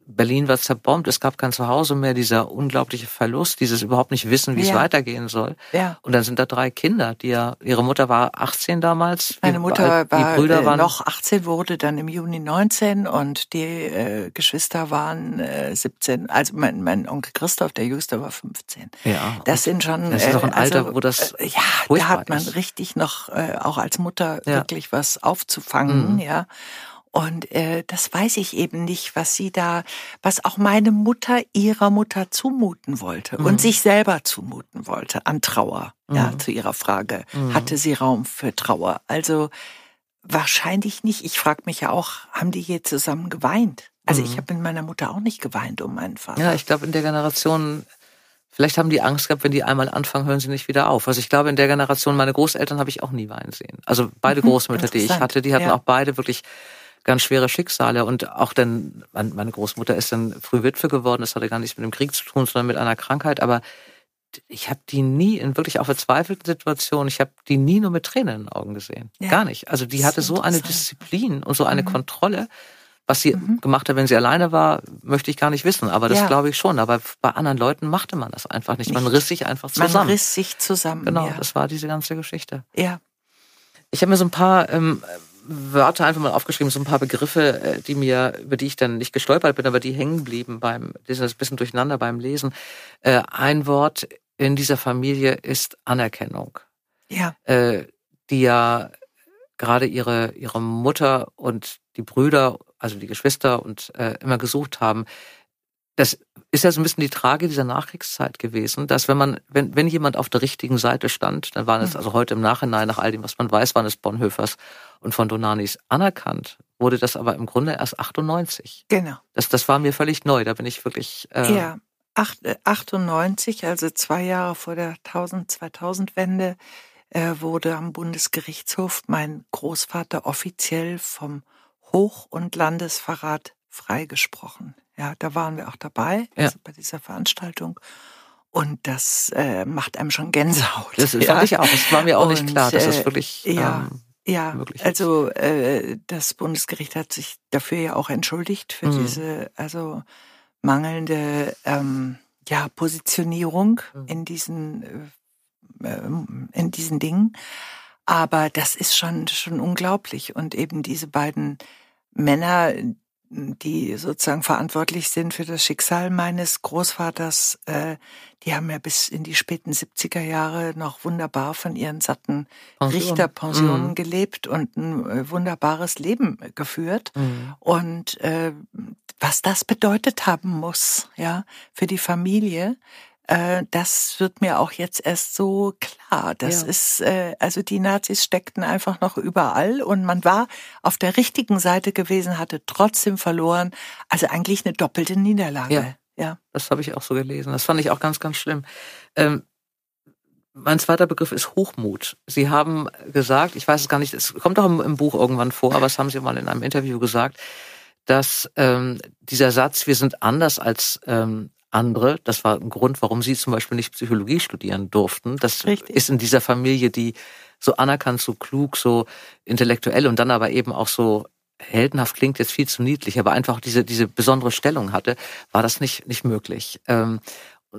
Berlin war zerbombt, es gab kein Zuhause mehr, dieser unglaubliche Verlust, dieses überhaupt nicht wissen, wie ja. es weitergehen soll. Ja. Und dann sind da drei Kinder, die ja, ihre Mutter war 18 damals. Meine Mutter war, die Brüder äh, waren noch 18, wurde dann im Juni 19 und die äh, Geschwister waren äh, 17. Also mein, mein Onkel Christoph, der Jüngste, war 15. Ja. Das sind schon. Das ist auch ein äh, Alter, also, wo das. Äh, ja, da hat man ist. richtig noch äh, auch als Mutter ja. wirklich was aufzufangen, mhm. ja. Und äh, das weiß ich eben nicht, was sie da, was auch meine Mutter ihrer Mutter zumuten wollte mhm. und sich selber zumuten wollte an Trauer. Mhm. Ja, zu ihrer Frage. Mhm. Hatte sie Raum für Trauer? Also wahrscheinlich nicht. Ich frage mich ja auch, haben die je zusammen geweint? Also ich mhm. habe mit meiner Mutter auch nicht geweint um meinen Vater. Ja, ich glaube in der Generation Vielleicht haben die Angst gehabt, wenn die einmal anfangen, hören sie nicht wieder auf. Also ich glaube, in der Generation, meine Großeltern habe ich auch nie weinen sehen. Also beide mhm, Großmütter, die ich hatte, die hatten ja. auch beide wirklich ganz schwere Schicksale. Und auch dann, meine Großmutter ist dann früh Witwe geworden, das hatte gar nichts mit dem Krieg zu tun, sondern mit einer Krankheit. Aber ich habe die nie in wirklich auch verzweifelten Situationen, ich habe die nie nur mit Tränen in den Augen gesehen. Ja. Gar nicht. Also die hatte so eine Disziplin und so eine mhm. Kontrolle. Was sie mhm. gemacht hat, wenn sie alleine war, möchte ich gar nicht wissen. Aber das ja. glaube ich schon. Aber bei anderen Leuten machte man das einfach nicht. Man riss sich einfach zusammen. Man riss sich zusammen. Genau, ja. das war diese ganze Geschichte. Ja. Ich habe mir so ein paar ähm, Wörter einfach mal aufgeschrieben, so ein paar Begriffe, äh, die mir, über die ich dann nicht gestolpert bin, aber die hängen blieben beim, das ist ein bisschen durcheinander beim Lesen. Äh, ein Wort in dieser Familie ist Anerkennung. Ja. Äh, die ja gerade ihre, ihre Mutter und die Brüder, also die Geschwister und immer gesucht haben, das ist ja so ein bisschen die Trage dieser Nachkriegszeit gewesen, dass wenn man, wenn, wenn jemand auf der richtigen Seite stand, dann waren es mhm. also heute im Nachhinein, nach all dem, was man weiß, waren es Bonhoeffers und von Donanis anerkannt, wurde das aber im Grunde erst 98. Genau. Das, das war mir völlig neu, da bin ich wirklich. Äh, ja, 98, also zwei Jahre vor der 1000-2000-Wende, äh, wurde am Bundesgerichtshof mein Großvater offiziell vom Hoch- und Landesverrat freigesprochen. Ja, da waren wir auch dabei ja. also bei dieser Veranstaltung. Und das äh, macht einem schon Gänsehaut. Das ist ja. ich auch. Das war mir auch nicht klar, dass das äh, wirklich ja, ähm, ja. Also äh, das Bundesgericht hat sich dafür ja auch entschuldigt für mhm. diese also mangelnde ähm, ja Positionierung mhm. in diesen äh, ähm, in diesen Dingen. Aber das ist schon schon unglaublich und eben diese beiden Männer, die sozusagen verantwortlich sind für das Schicksal meines Großvaters, äh, die haben ja bis in die späten 70er Jahre noch wunderbar von ihren satten Pension. Richterpensionen mhm. gelebt und ein äh, wunderbares Leben geführt. Mhm. Und äh, was das bedeutet haben muss, ja, für die Familie, äh, das wird mir auch jetzt erst so klar. Das ja. ist, äh, also die Nazis steckten einfach noch überall und man war auf der richtigen Seite gewesen, hatte trotzdem verloren. Also eigentlich eine doppelte Niederlage. Ja, ja. das habe ich auch so gelesen. Das fand ich auch ganz, ganz schlimm. Ähm, mein zweiter Begriff ist Hochmut. Sie haben gesagt, ich weiß es gar nicht, es kommt auch im, Buch irgendwann vor, aber es haben Sie mal in einem Interview gesagt, dass ähm, dieser Satz, wir sind anders als ähm, andere. Das war ein Grund, warum sie zum Beispiel nicht Psychologie studieren durften. Das Richtig. ist in dieser Familie, die so anerkannt, so klug, so intellektuell und dann aber eben auch so heldenhaft klingt jetzt viel zu niedlich, aber einfach diese, diese besondere Stellung hatte, war das nicht, nicht möglich. Ähm,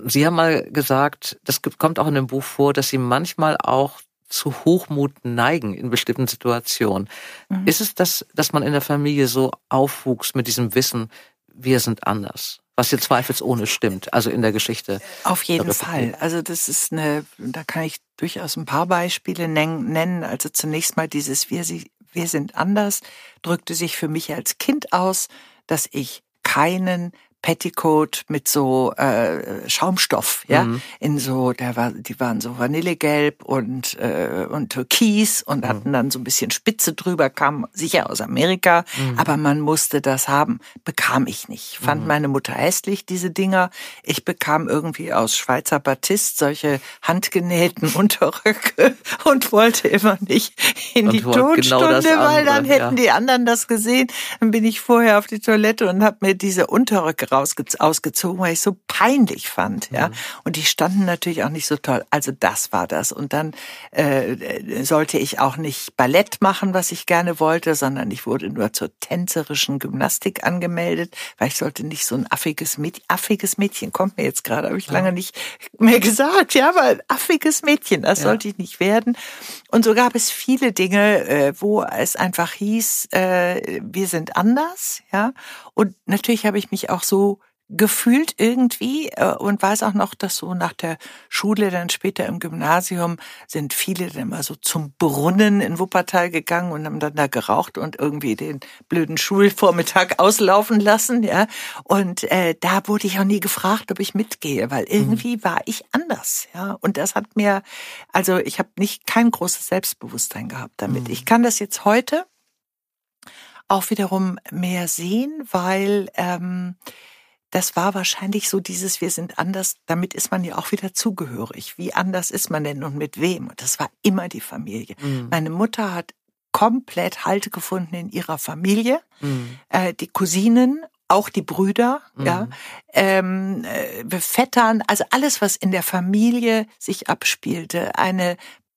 sie haben mal gesagt, das kommt auch in dem Buch vor, dass Sie manchmal auch zu Hochmut neigen in bestimmten Situationen. Mhm. Ist es das, dass man in der Familie so aufwuchs mit diesem Wissen, wir sind anders? Was hier zweifelsohne stimmt, also in der Geschichte. Auf jeden Fall. Also das ist eine, da kann ich durchaus ein paar Beispiele nennen. Also zunächst mal dieses Wir, wir sind anders drückte sich für mich als Kind aus, dass ich keinen Petticoat mit so äh, Schaumstoff, ja, mhm. in so, der war, die waren so Vanillegelb und äh, und Türkis und mhm. hatten dann so ein bisschen Spitze drüber, kam sicher aus Amerika, mhm. aber man musste das haben, bekam ich nicht. Fand mhm. meine Mutter hässlich diese Dinger. Ich bekam irgendwie aus Schweizer Batist solche handgenähten (laughs) Unterröcke und wollte immer nicht in und die Tonstunde, genau weil dann hätten ja. die anderen das gesehen. Dann bin ich vorher auf die Toilette und habe mir diese Unterröcke ausgezogen, weil ich so peinlich fand. Ja, mhm. und die standen natürlich auch nicht so toll. Also das war das. Und dann äh, sollte ich auch nicht Ballett machen, was ich gerne wollte, sondern ich wurde nur zur tänzerischen Gymnastik angemeldet, weil ich sollte nicht so ein affiges Mädchen, affiges Mädchen kommt mir jetzt gerade, habe ich ja. lange nicht mehr gesagt, ja, aber affiges Mädchen, das ja. sollte ich nicht werden. Und so gab es viele Dinge, äh, wo es einfach hieß, äh, wir sind anders, ja. Und natürlich habe ich mich auch so gefühlt irgendwie äh, und weiß auch noch, dass so nach der Schule, dann später im Gymnasium, sind viele dann mal so zum Brunnen in Wuppertal gegangen und haben dann da geraucht und irgendwie den blöden Schulvormittag (laughs) auslaufen lassen, ja. Und äh, da wurde ich auch nie gefragt, ob ich mitgehe, weil mhm. irgendwie mhm. war ich anders, ja. Und das hat mir, also ich habe nicht kein großes Selbstbewusstsein gehabt damit. Mhm. Ich kann das jetzt heute auch wiederum mehr sehen, weil ähm, das war wahrscheinlich so dieses, wir sind anders, damit ist man ja auch wieder zugehörig. Wie anders ist man denn und mit wem? Und das war immer die Familie. Mhm. Meine Mutter hat komplett Halt gefunden in ihrer Familie, mhm. äh, die Cousinen, auch die Brüder, mhm. ja, ähm, äh, Vettern, also alles, was in der Familie sich abspielte. Eine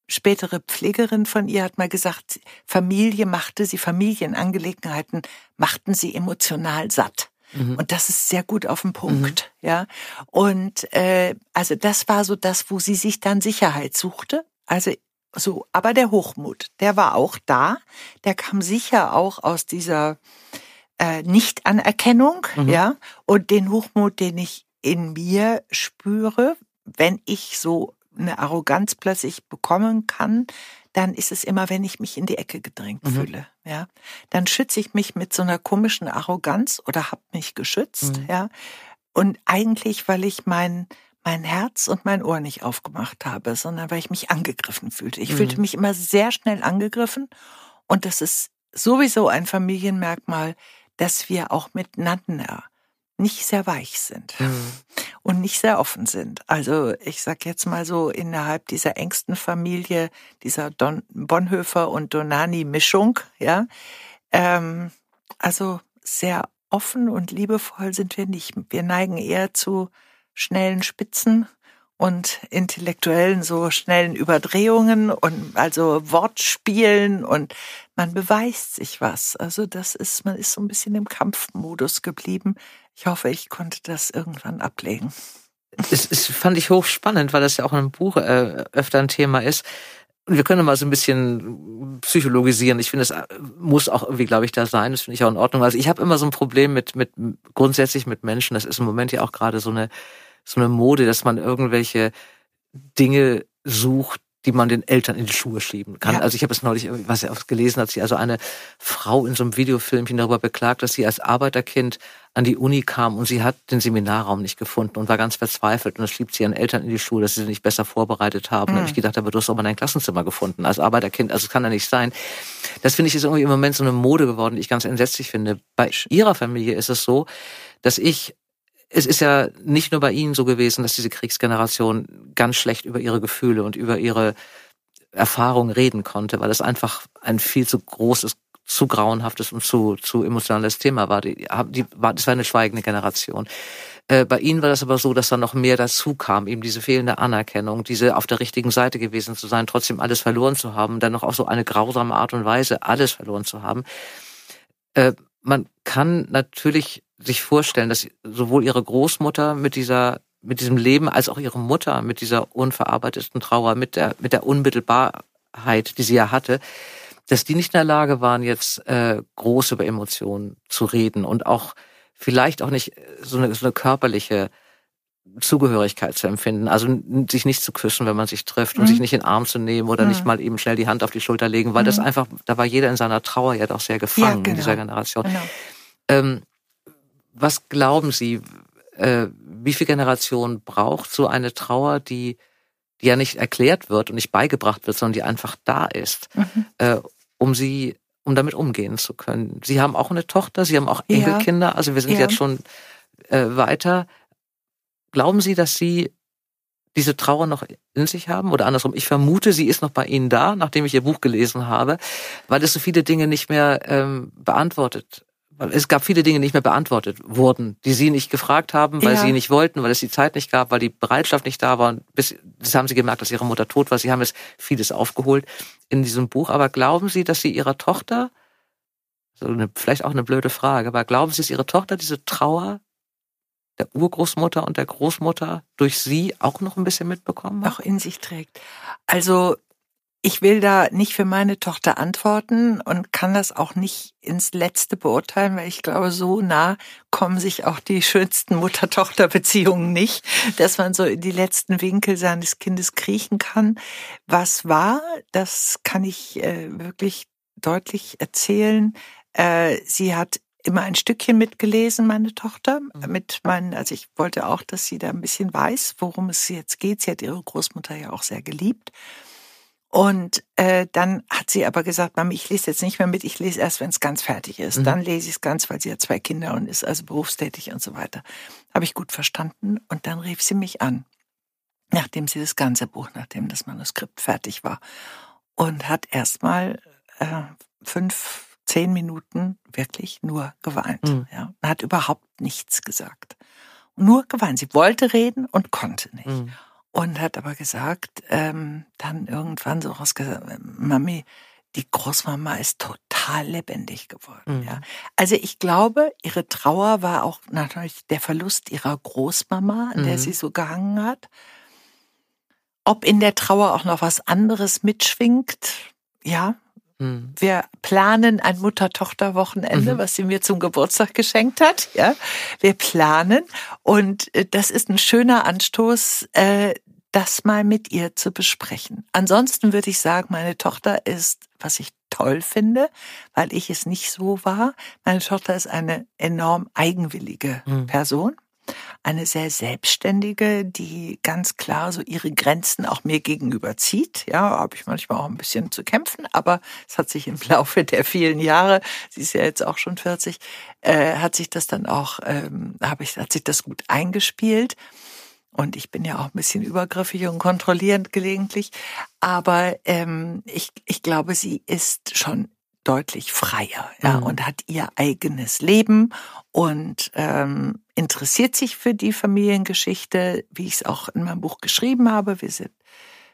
spätere Pflegerin von ihr hat mal gesagt, Familie machte sie, Familienangelegenheiten machten sie emotional satt. Mhm. Und das ist sehr gut auf den Punkt, mhm. ja. Und äh, also das war so das, wo sie sich dann Sicherheit suchte. Also so, aber der Hochmut, der war auch da. Der kam sicher auch aus dieser äh, Nichtanerkennung, mhm. ja. Und den Hochmut, den ich in mir spüre, wenn ich so eine Arroganz plötzlich bekommen kann, dann ist es immer, wenn ich mich in die Ecke gedrängt mhm. fühle. Ja, dann schütze ich mich mit so einer komischen Arroganz oder hab mich geschützt. Mhm. Ja, und eigentlich, weil ich mein mein Herz und mein Ohr nicht aufgemacht habe, sondern weil ich mich angegriffen fühlte. Ich mhm. fühlte mich immer sehr schnell angegriffen und das ist sowieso ein Familienmerkmal, dass wir auch miteinander nicht sehr weich sind mhm. und nicht sehr offen sind. Also ich sag jetzt mal so innerhalb dieser engsten Familie, dieser Don Bonhoeffer und Donani-Mischung, ja, ähm, also sehr offen und liebevoll sind wir nicht. Wir neigen eher zu schnellen Spitzen und intellektuellen so schnellen Überdrehungen und also Wortspielen und man beweist sich was. Also das ist, man ist so ein bisschen im Kampfmodus geblieben. Ich hoffe, ich konnte das irgendwann ablegen. Es, es fand ich hochspannend, weil das ja auch in einem Buch äh, öfter ein Thema ist. Und wir können mal so ein bisschen psychologisieren. Ich finde, es äh, muss auch irgendwie, glaube ich, da sein. Das finde ich auch in Ordnung. Also ich habe immer so ein Problem mit, mit grundsätzlich mit Menschen. Das ist im Moment ja auch gerade so eine, so eine Mode, dass man irgendwelche Dinge sucht, die man den Eltern in die Schuhe schieben kann. Ja. Also ich habe es neulich, was ja gelesen hat, sie also eine Frau in so einem Videofilmchen darüber beklagt, dass sie als Arbeiterkind an die Uni kam und sie hat den Seminarraum nicht gefunden und war ganz verzweifelt und das schiebt sie ihren Eltern in die Schuhe, dass sie sie nicht besser vorbereitet haben. Mhm. Da habe ich gedacht, aber du hast auch mal dein Klassenzimmer gefunden als Arbeiterkind, also es kann ja nicht sein. Das finde ich ist irgendwie im Moment so eine Mode geworden, die ich ganz entsetzlich finde. Bei ihrer Familie ist es so, dass ich es ist ja nicht nur bei Ihnen so gewesen, dass diese Kriegsgeneration ganz schlecht über ihre Gefühle und über ihre Erfahrungen reden konnte, weil es einfach ein viel zu großes, zu grauenhaftes und zu, zu emotionales Thema war. Die, die, war das war eine schweigende Generation. Äh, bei Ihnen war das aber so, dass da noch mehr dazu kam, eben diese fehlende Anerkennung, diese auf der richtigen Seite gewesen zu sein, trotzdem alles verloren zu haben, dann noch auf so eine grausame Art und Weise alles verloren zu haben. Äh, man kann natürlich sich vorstellen, dass sowohl ihre Großmutter mit dieser mit diesem Leben als auch ihre Mutter mit dieser unverarbeiteten Trauer, mit der mit der Unmittelbarheit, die sie ja hatte, dass die nicht in der Lage waren, jetzt äh, groß über Emotionen zu reden und auch vielleicht auch nicht so eine, so eine körperliche Zugehörigkeit zu empfinden. Also sich nicht zu küssen, wenn man sich trifft und mhm. sich nicht in den Arm zu nehmen oder mhm. nicht mal eben schnell die Hand auf die Schulter legen, weil mhm. das einfach, da war jeder in seiner Trauer ja doch sehr gefangen ja, genau. in dieser Generation. Genau. Ähm, was glauben Sie, äh, wie viele Generationen braucht so eine Trauer, die, die ja nicht erklärt wird und nicht beigebracht wird, sondern die einfach da ist, mhm. äh, um sie, um damit umgehen zu können? Sie haben auch eine Tochter, Sie haben auch Enkelkinder, ja. also wir sind ja. jetzt schon äh, weiter. Glauben Sie, dass Sie diese Trauer noch in sich haben? Oder andersrum, ich vermute, sie ist noch bei Ihnen da, nachdem ich Ihr Buch gelesen habe, weil es so viele Dinge nicht mehr ähm, beantwortet. Es gab viele Dinge, die nicht mehr beantwortet wurden, die Sie nicht gefragt haben, weil ja. Sie nicht wollten, weil es die Zeit nicht gab, weil die Bereitschaft nicht da war. Und bis, das haben Sie gemerkt, dass Ihre Mutter tot war. Sie haben es vieles aufgeholt in diesem Buch. Aber glauben Sie, dass Sie Ihrer Tochter, so eine, vielleicht auch eine blöde Frage, aber glauben Sie, dass Ihre Tochter diese Trauer der Urgroßmutter und der Großmutter durch sie auch noch ein bisschen mitbekommen hat? Auch in sich trägt. Also ich will da nicht für meine Tochter antworten und kann das auch nicht ins Letzte beurteilen, weil ich glaube, so nah kommen sich auch die schönsten Mutter-Tochter-Beziehungen nicht, dass man so in die letzten Winkel seines Kindes kriechen kann. Was war, das kann ich äh, wirklich deutlich erzählen. Äh, sie hat immer ein Stückchen mitgelesen, meine Tochter, mhm. mit meinen, also ich wollte auch, dass sie da ein bisschen weiß, worum es jetzt geht. Sie hat ihre Großmutter ja auch sehr geliebt. Und äh, dann hat sie aber gesagt, Mami, ich lese jetzt nicht mehr mit, ich lese erst, wenn es ganz fertig ist. Mhm. Dann lese ich es ganz, weil sie hat zwei Kinder und ist also berufstätig und so weiter. Habe ich gut verstanden. Und dann rief sie mich an, nachdem sie das ganze Buch, nachdem das Manuskript fertig war. Und hat erstmal äh, fünf zehn Minuten wirklich nur geweint. Mhm. Ja, und hat überhaupt nichts gesagt. Nur geweint. Sie wollte reden und konnte nicht. Mhm. Und hat aber gesagt, ähm, dann irgendwann so rausgesagt, Mami, die Großmama ist total lebendig geworden. Mhm. Ja. Also ich glaube, ihre Trauer war auch natürlich der Verlust ihrer Großmama, an der mhm. sie so gehangen hat. Ob in der Trauer auch noch was anderes mitschwingt, ja. Wir planen ein Mutter-Tochter-Wochenende, mhm. was sie mir zum Geburtstag geschenkt hat. Ja, wir planen und äh, das ist ein schöner Anstoß, äh, das mal mit ihr zu besprechen. Ansonsten würde ich sagen, meine Tochter ist, was ich toll finde, weil ich es nicht so war. Meine Tochter ist eine enorm eigenwillige mhm. Person eine sehr selbstständige, die ganz klar so ihre Grenzen auch mir gegenüber zieht. Ja, habe ich manchmal auch ein bisschen zu kämpfen, aber es hat sich im (laughs) Laufe der vielen Jahre, sie ist ja jetzt auch schon 40, äh, hat sich das dann auch, ähm, habe ich, hat sich das gut eingespielt. Und ich bin ja auch ein bisschen übergriffig und kontrollierend gelegentlich. Aber ähm, ich, ich glaube, sie ist schon deutlich freier ja, mhm. und hat ihr eigenes Leben und ähm, interessiert sich für die Familiengeschichte, wie ich es auch in meinem Buch geschrieben habe. Wir sind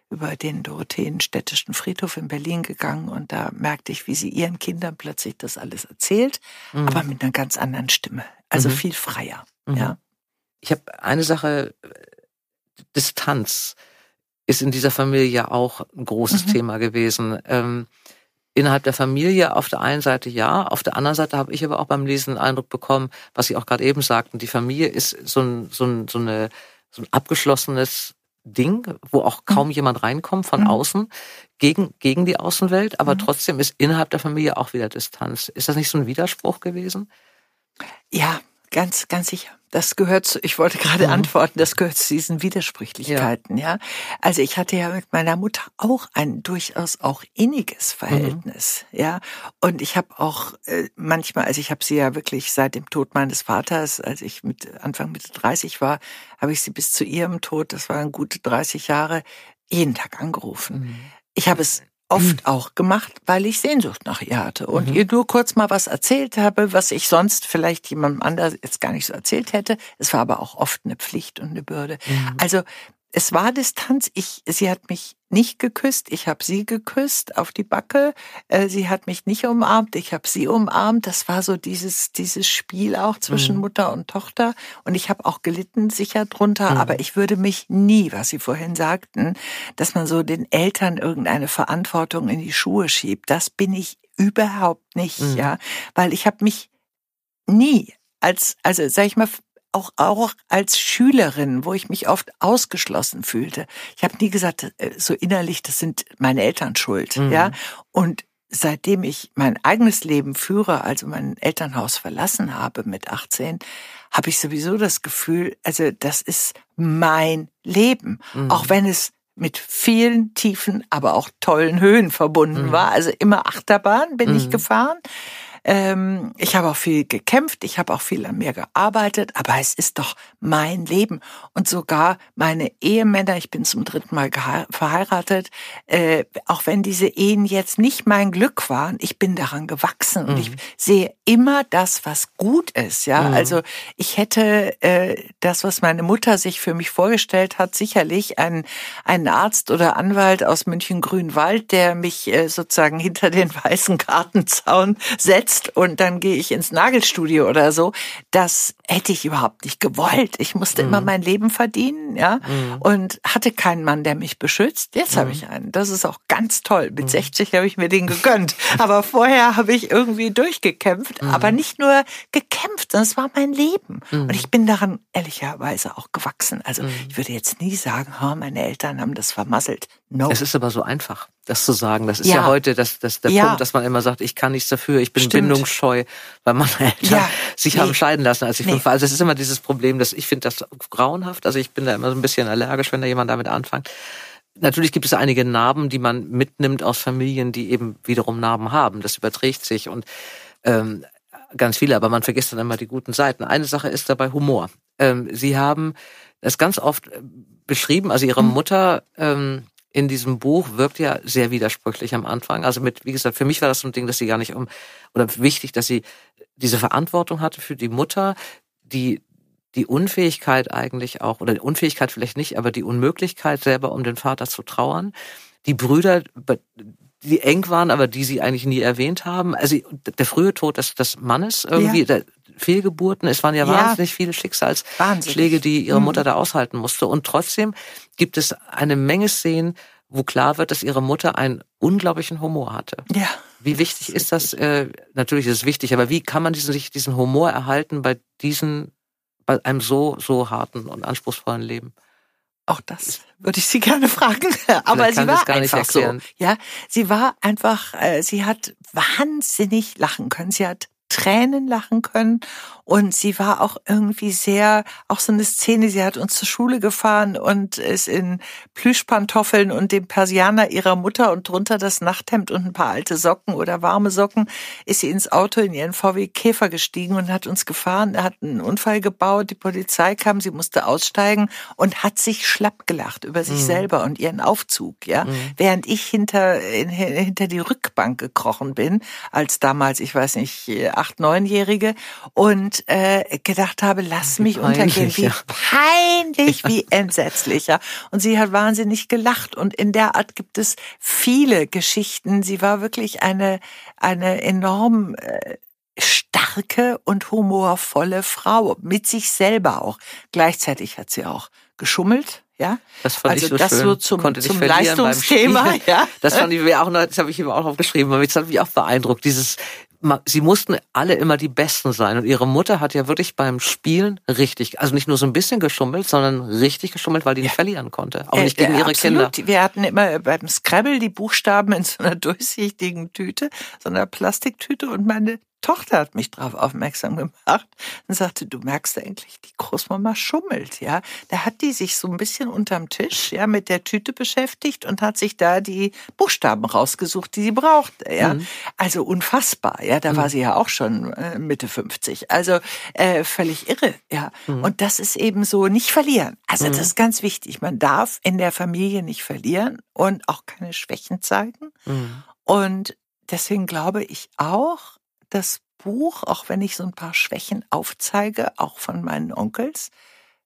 über den Dorotheenstädtischen Friedhof in Berlin gegangen und da merkte ich, wie sie ihren Kindern plötzlich das alles erzählt, mhm. aber mit einer ganz anderen Stimme, also mhm. viel freier. Mhm. Ja. Ich habe eine Sache, Distanz ist in dieser Familie ja auch ein großes mhm. Thema gewesen. Ähm, innerhalb der Familie auf der einen Seite ja, auf der anderen Seite habe ich aber auch beim Lesen den Eindruck bekommen, was Sie auch gerade eben sagten, die Familie ist so ein, so ein, so eine, so ein abgeschlossenes Ding, wo auch kaum mhm. jemand reinkommt von mhm. außen gegen, gegen die Außenwelt, aber mhm. trotzdem ist innerhalb der Familie auch wieder Distanz. Ist das nicht so ein Widerspruch gewesen? Ja, ganz, ganz sicher. Das gehört zu, ich wollte gerade mhm. antworten, das gehört zu diesen Widersprüchlichkeiten, ja. ja. Also ich hatte ja mit meiner Mutter auch ein durchaus auch inniges mhm. Verhältnis, mhm. ja. Und ich habe auch äh, manchmal, also ich habe sie ja wirklich seit dem Tod meines Vaters, als ich mit Anfang Mitte 30 war, habe ich sie bis zu ihrem Tod, das waren gute 30 Jahre, jeden Tag angerufen. Mhm. Ich habe es oft mhm. auch gemacht, weil ich Sehnsucht nach ihr hatte und mhm. ihr nur kurz mal was erzählt habe, was ich sonst vielleicht jemandem anders jetzt gar nicht so erzählt hätte. Es war aber auch oft eine Pflicht und eine Bürde. Mhm. Also es war Distanz. Ich, sie hat mich nicht geküsst, ich habe sie geküsst auf die Backe. Äh, sie hat mich nicht umarmt, ich habe sie umarmt. Das war so dieses dieses Spiel auch zwischen mhm. Mutter und Tochter. Und ich habe auch gelitten sicher drunter. Mhm. Aber ich würde mich nie, was Sie vorhin sagten, dass man so den Eltern irgendeine Verantwortung in die Schuhe schiebt. Das bin ich überhaupt nicht, mhm. ja, weil ich habe mich nie als also sag ich mal auch, auch als Schülerin, wo ich mich oft ausgeschlossen fühlte. Ich habe nie gesagt, äh, so innerlich, das sind meine Eltern schuld, mhm. ja. Und seitdem ich mein eigenes Leben führe, also mein Elternhaus verlassen habe mit 18, habe ich sowieso das Gefühl, also das ist mein Leben, mhm. auch wenn es mit vielen tiefen, aber auch tollen Höhen verbunden mhm. war. Also immer Achterbahn bin mhm. ich gefahren. Ähm, ich habe auch viel gekämpft, ich habe auch viel an mir gearbeitet, aber es ist doch mein Leben. Und sogar meine Ehemänner, ich bin zum dritten Mal verheiratet, äh, auch wenn diese Ehen jetzt nicht mein Glück waren, ich bin daran gewachsen mhm. und ich mhm. sehe immer das, was gut ist. Ja, mhm. also ich hätte äh, das, was meine Mutter sich für mich vorgestellt hat, sicherlich einen, einen Arzt oder Anwalt aus München-Grünwald, der mich äh, sozusagen hinter den (laughs) weißen Gartenzaun setzt sitzt und dann gehe ich ins Nagelstudio oder so, das hätte ich überhaupt nicht gewollt. Ich musste mhm. immer mein Leben verdienen, ja, mhm. und hatte keinen Mann, der mich beschützt. Jetzt mhm. habe ich einen. Das ist auch ganz toll. Mit 60 mhm. habe ich mir den gegönnt. (laughs) Aber vorher habe ich irgendwie durchgekämpft, mhm. aber nicht nur gekämpft, sondern es war mein Leben. Mhm. Und ich bin daran ehrlicherweise auch gewachsen. Also ich würde jetzt nie sagen, oh, meine Eltern haben das vermasselt. No. Es ist aber so einfach das zu sagen. Das ist ja, ja heute das, das, der ja. Punkt, dass man immer sagt, ich kann nichts dafür, ich bin Stimmt. bindungsscheu, weil meine Eltern ja. sich nee. haben scheiden lassen, als ich nee. fünf war. Also es ist immer dieses Problem, dass ich finde das grauenhaft. Also ich bin da immer so ein bisschen allergisch, wenn da jemand damit anfängt. Natürlich gibt es einige Narben, die man mitnimmt aus Familien, die eben wiederum Narben haben. Das überträgt sich und ähm, ganz viele, aber man vergisst dann immer die guten Seiten. Eine Sache ist dabei Humor. Ähm, Sie haben das ganz oft äh, beschrieben, also Ihre hm. Mutter ähm, in diesem Buch wirkt ja sehr widersprüchlich am Anfang. Also mit, wie gesagt, für mich war das so ein Ding, dass sie gar nicht um, oder wichtig, dass sie diese Verantwortung hatte für die Mutter, die die Unfähigkeit eigentlich auch, oder die Unfähigkeit vielleicht nicht, aber die Unmöglichkeit selber um den Vater zu trauern. Die Brüder, die eng waren, aber die sie eigentlich nie erwähnt haben. Also der frühe Tod des, des Mannes irgendwie, ja. der, Fehlgeburten. Es waren ja, ja. wahnsinnig viele Schicksalsschläge, die ihre Mutter mhm. da aushalten musste. Und trotzdem gibt es eine Menge Szenen, wo klar wird, dass ihre Mutter einen unglaublichen Humor hatte. Ja. Wie wichtig ist das? Äh, natürlich ist es wichtig, aber wie kann man diesen, sich diesen Humor erhalten bei diesen, bei einem so, so harten und anspruchsvollen Leben? Auch das würde ich Sie gerne fragen. (laughs) Aber sie war einfach so. Ja, sie war einfach, äh, sie hat wahnsinnig lachen können. Sie hat Tränen lachen können. Und sie war auch irgendwie sehr, auch so eine Szene, sie hat uns zur Schule gefahren und ist in Plüschpantoffeln und dem Persianer ihrer Mutter und drunter das Nachthemd und ein paar alte Socken oder warme Socken, ist sie ins Auto in ihren VW Käfer gestiegen und hat uns gefahren. Hat einen Unfall gebaut, die Polizei kam, sie musste aussteigen und hat sich schlapp gelacht über sich mhm. selber und ihren Aufzug, ja. Mhm. Während ich hinter, hinter die Rückbank gekrochen bin, als damals, ich weiß nicht, acht, neunjährige und äh, gedacht habe, lass mich untergehen. Wie peinlich, wie entsetzlich. Ja. Und sie hat wahnsinnig gelacht. Und in der Art gibt es viele Geschichten. Sie war wirklich eine, eine enorm äh, starke und humorvolle Frau. Mit sich selber auch. Gleichzeitig hat sie auch geschummelt. Ja, das fand also ich so das schön. so zum, zum Leistungsthema. (laughs) Ja, das fand ich mir auch noch. Das habe ich ihm auch aufgeschrieben. Aber jetzt hat mich auch beeindruckt. Dieses sie mussten alle immer die Besten sein. Und ihre Mutter hat ja wirklich beim Spielen richtig, also nicht nur so ein bisschen geschummelt, sondern richtig geschummelt, weil die nicht ja. verlieren konnte. Auch nicht gegen äh, ihre absolut. Kinder. Wir hatten immer beim Scrabble die Buchstaben in so einer (laughs) durchsichtigen Tüte, so einer Plastiktüte und meine Tochter hat mich darauf aufmerksam gemacht und sagte, du merkst eigentlich, die Großmama schummelt, ja. Da hat die sich so ein bisschen unterm Tisch, ja, mit der Tüte beschäftigt und hat sich da die Buchstaben rausgesucht, die sie brauchte, ja. Mhm. Also unfassbar, ja. Da mhm. war sie ja auch schon äh, Mitte 50. Also äh, völlig irre, ja. Mhm. Und das ist eben so nicht verlieren. Also das mhm. ist ganz wichtig. Man darf in der Familie nicht verlieren und auch keine Schwächen zeigen. Mhm. Und deswegen glaube ich auch, das Buch, auch wenn ich so ein paar Schwächen aufzeige, auch von meinen Onkels,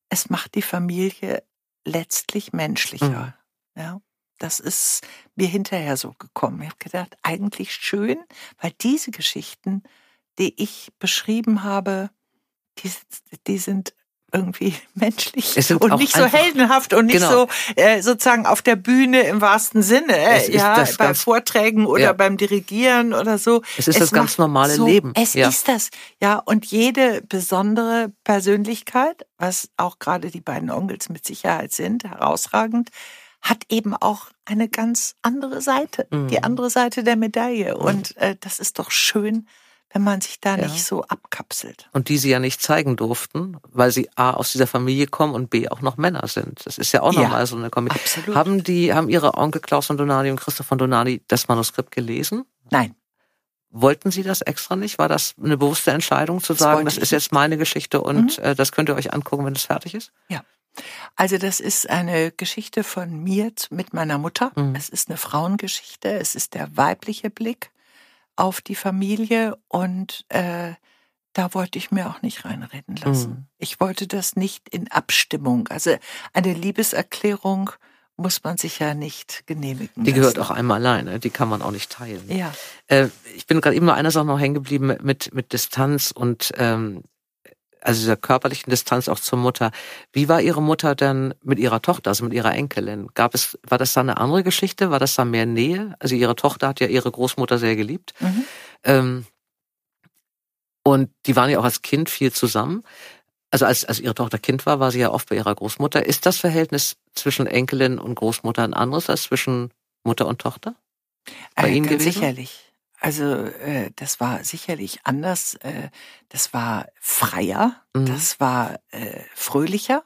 es macht die Familie letztlich menschlicher. Mhm. Ja, das ist mir hinterher so gekommen. Ich habe gedacht, eigentlich schön, weil diese Geschichten, die ich beschrieben habe, die, die sind irgendwie (laughs) menschlich und nicht so heldenhaft und nicht genau. so äh, sozusagen auf der Bühne im wahrsten Sinne, äh, ja, bei Vorträgen oder ja. beim Dirigieren oder so. Es ist es das ganz normale so, Leben. Es ja. ist das, ja, und jede besondere Persönlichkeit, was auch gerade die beiden Onkels mit Sicherheit sind, herausragend, hat eben auch eine ganz andere Seite, mhm. die andere Seite der Medaille. Und äh, das ist doch schön, wenn man sich da ja. nicht so abkapselt. Und die sie ja nicht zeigen durften, weil sie A aus dieser Familie kommen und B auch noch Männer sind. Das ist ja auch nochmal ja, so eine Kombi. Absolut. Haben die, haben ihre Onkel Klaus von Donani und Christoph von Donani das Manuskript gelesen? Nein. Wollten Sie das extra nicht? War das eine bewusste Entscheidung zu sagen, das, das ist jetzt meine Geschichte und mhm. äh, das könnt ihr euch angucken, wenn es fertig ist? Ja. Also das ist eine Geschichte von mir mit meiner Mutter. Mhm. Es ist eine Frauengeschichte. Es ist der weibliche Blick auf die Familie und äh, da wollte ich mir auch nicht reinreden lassen. Mhm. Ich wollte das nicht in Abstimmung. Also eine Liebeserklärung muss man sich ja nicht genehmigen. Die gehört auch einmal alleine, die kann man auch nicht teilen. Ja. Äh, ich bin gerade eben noch einer Sache noch hängen geblieben mit, mit Distanz und ähm, also dieser körperlichen Distanz auch zur Mutter. Wie war Ihre Mutter denn mit ihrer Tochter, also mit ihrer Enkelin? Gab es, war das da eine andere Geschichte? War das da mehr Nähe? Also Ihre Tochter hat ja ihre Großmutter sehr geliebt. Mhm. Ähm, und die waren ja auch als Kind viel zusammen. Also als, als ihre Tochter Kind war, war sie ja oft bei ihrer Großmutter. Ist das Verhältnis zwischen Enkelin und Großmutter ein anderes als zwischen Mutter und Tochter? Bei äh, Ihnen gewesen? Sicherlich. Also äh, das war sicherlich anders. Äh, das war freier, mhm. das war äh, fröhlicher,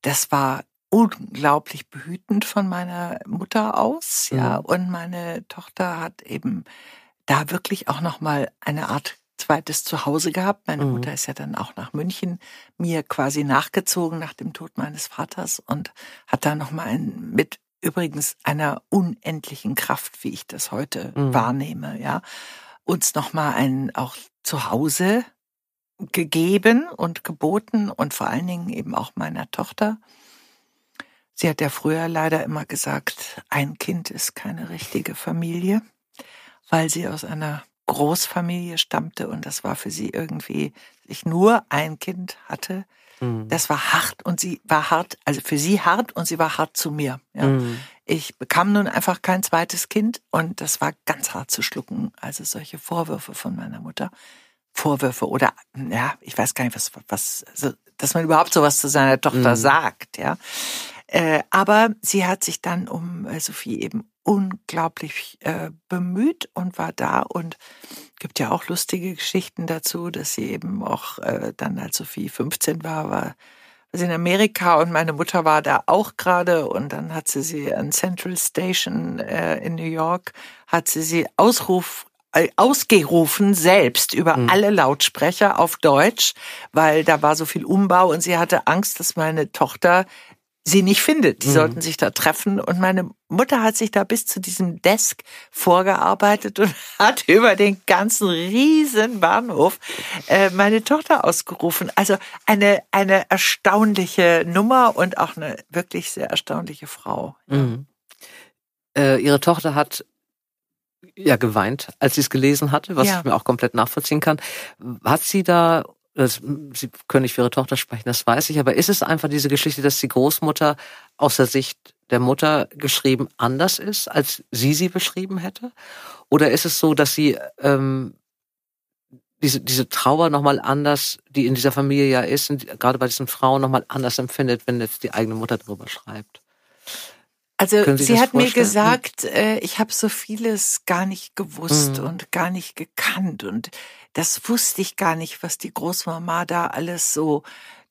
das war unglaublich behütend von meiner Mutter aus, mhm. ja. Und meine Tochter hat eben da wirklich auch noch mal eine Art zweites Zuhause gehabt. Meine mhm. Mutter ist ja dann auch nach München mir quasi nachgezogen nach dem Tod meines Vaters und hat da noch mal ein, mit übrigens einer unendlichen Kraft, wie ich das heute mhm. wahrnehme, ja, uns nochmal ein auch zu Hause gegeben und geboten und vor allen Dingen eben auch meiner Tochter. Sie hat ja früher leider immer gesagt, ein Kind ist keine richtige Familie, weil sie aus einer Großfamilie stammte und das war für sie irgendwie, ich nur ein Kind hatte, Mhm. Das war hart und sie war hart, also für sie hart und sie war hart zu mir. Ja. Mhm. Ich bekam nun einfach kein zweites Kind und das war ganz hart zu schlucken. Also solche Vorwürfe von meiner Mutter. Vorwürfe oder ja, ich weiß gar nicht, was, was, also, dass man überhaupt sowas zu seiner Tochter mhm. sagt, ja. Äh, aber sie hat sich dann um äh, Sophie eben unglaublich äh, bemüht und war da und gibt ja auch lustige Geschichten dazu, dass sie eben auch äh, dann, als Sophie 15 war, war sie in Amerika und meine Mutter war da auch gerade und dann hat sie sie an Central Station äh, in New York, hat sie sie Ausruf äh, ausgerufen selbst über mhm. alle Lautsprecher auf Deutsch, weil da war so viel Umbau und sie hatte Angst, dass meine Tochter sie nicht findet. Die mhm. sollten sich da treffen. Und meine Mutter hat sich da bis zu diesem Desk vorgearbeitet und (laughs) hat über den ganzen riesen Bahnhof äh, meine Tochter ausgerufen. Also eine, eine erstaunliche Nummer und auch eine wirklich sehr erstaunliche Frau. Mhm. Äh, ihre Tochter hat ja geweint, als sie es gelesen hatte, was ja. ich mir auch komplett nachvollziehen kann. Hat sie da das, Sie können nicht für Ihre Tochter sprechen, das weiß ich, aber ist es einfach diese Geschichte, dass die Großmutter aus der Sicht der Mutter geschrieben anders ist, als sie sie beschrieben hätte? Oder ist es so, dass sie ähm, diese, diese Trauer nochmal anders, die in dieser Familie ja ist, und gerade bei diesen Frauen nochmal anders empfindet, wenn jetzt die eigene Mutter darüber schreibt? Also sie, sie hat vorstellen? mir gesagt, äh, ich habe so vieles gar nicht gewusst mhm. und gar nicht gekannt und das wusste ich gar nicht, was die Großmama da alles so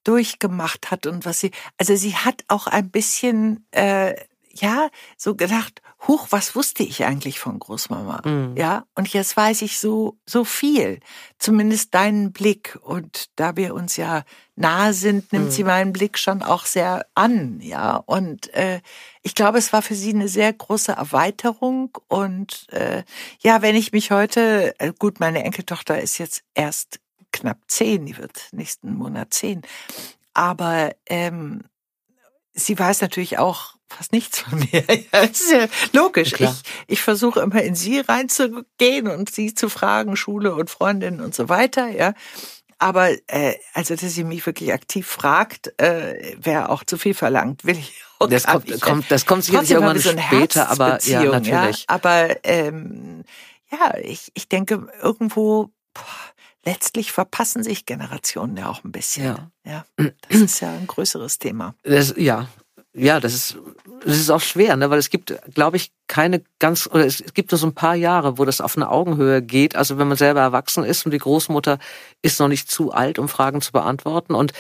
durchgemacht hat und was sie, also sie hat auch ein bisschen, äh, ja, so gedacht, huch, was wusste ich eigentlich von Großmama? Mhm. Ja, und jetzt weiß ich so, so viel. Zumindest deinen Blick. Und da wir uns ja nahe sind, nimmt mhm. sie meinen Blick schon auch sehr an. Ja, und äh, ich glaube, es war für sie eine sehr große Erweiterung. Und äh, ja, wenn ich mich heute, äh, gut, meine Enkeltochter ist jetzt erst knapp zehn, die wird nächsten Monat zehn. Aber ähm, sie weiß natürlich auch fast nichts von mir. (laughs) Ja, das ist ja logisch. Ja, ich, ich versuche immer in sie reinzugehen und sie zu fragen, Schule und Freundinnen und so weiter, ja. Aber äh, also, dass sie mich wirklich aktiv fragt, äh, wäre auch zu viel verlangt. Will ich (laughs) auch das kommt, nicht. kommt, das kommt sicherlich irgendwann so später, aber ja, natürlich. Ja, aber ähm, ja, ich, ich denke irgendwo. Boah, letztlich verpassen sich Generationen ja auch ein bisschen. Ja. ja (clears throat) das ist ja ein größeres Thema. Das, ja, ja, das ist, das ist auch schwer, ne? weil es gibt, glaube ich, keine ganz, oder es gibt nur so ein paar Jahre, wo das auf eine Augenhöhe geht. Also wenn man selber erwachsen ist und die Großmutter ist noch nicht zu alt, um Fragen zu beantworten und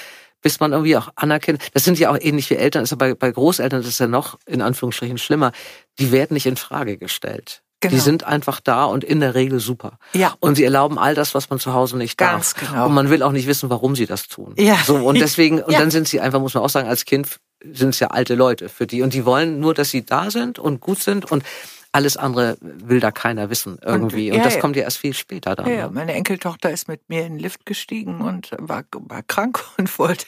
bis man irgendwie auch anerkennt, das sind ja auch ähnlich wie Eltern, ist ja bei, bei Großeltern das ist ja noch in Anführungsstrichen schlimmer, die werden nicht in Frage gestellt. Genau. Die sind einfach da und in der Regel super. Ja. Und sie erlauben all das, was man zu Hause nicht Ganz darf. genau. Und man will auch nicht wissen, warum sie das tun. Ja. So, und deswegen, und Ja. dann sind sie einfach, muss man auch sagen, als Kind sind es ja alte Leute für die. Und die wollen nur, dass sie da sind und gut sind und alles andere will da keiner wissen irgendwie. Und, ja, das ja. kommt ja erst viel später dann. Ja, ne? meine Enkeltochter ist mit mir in den Lift gestiegen und war, war krank (laughs) und wollte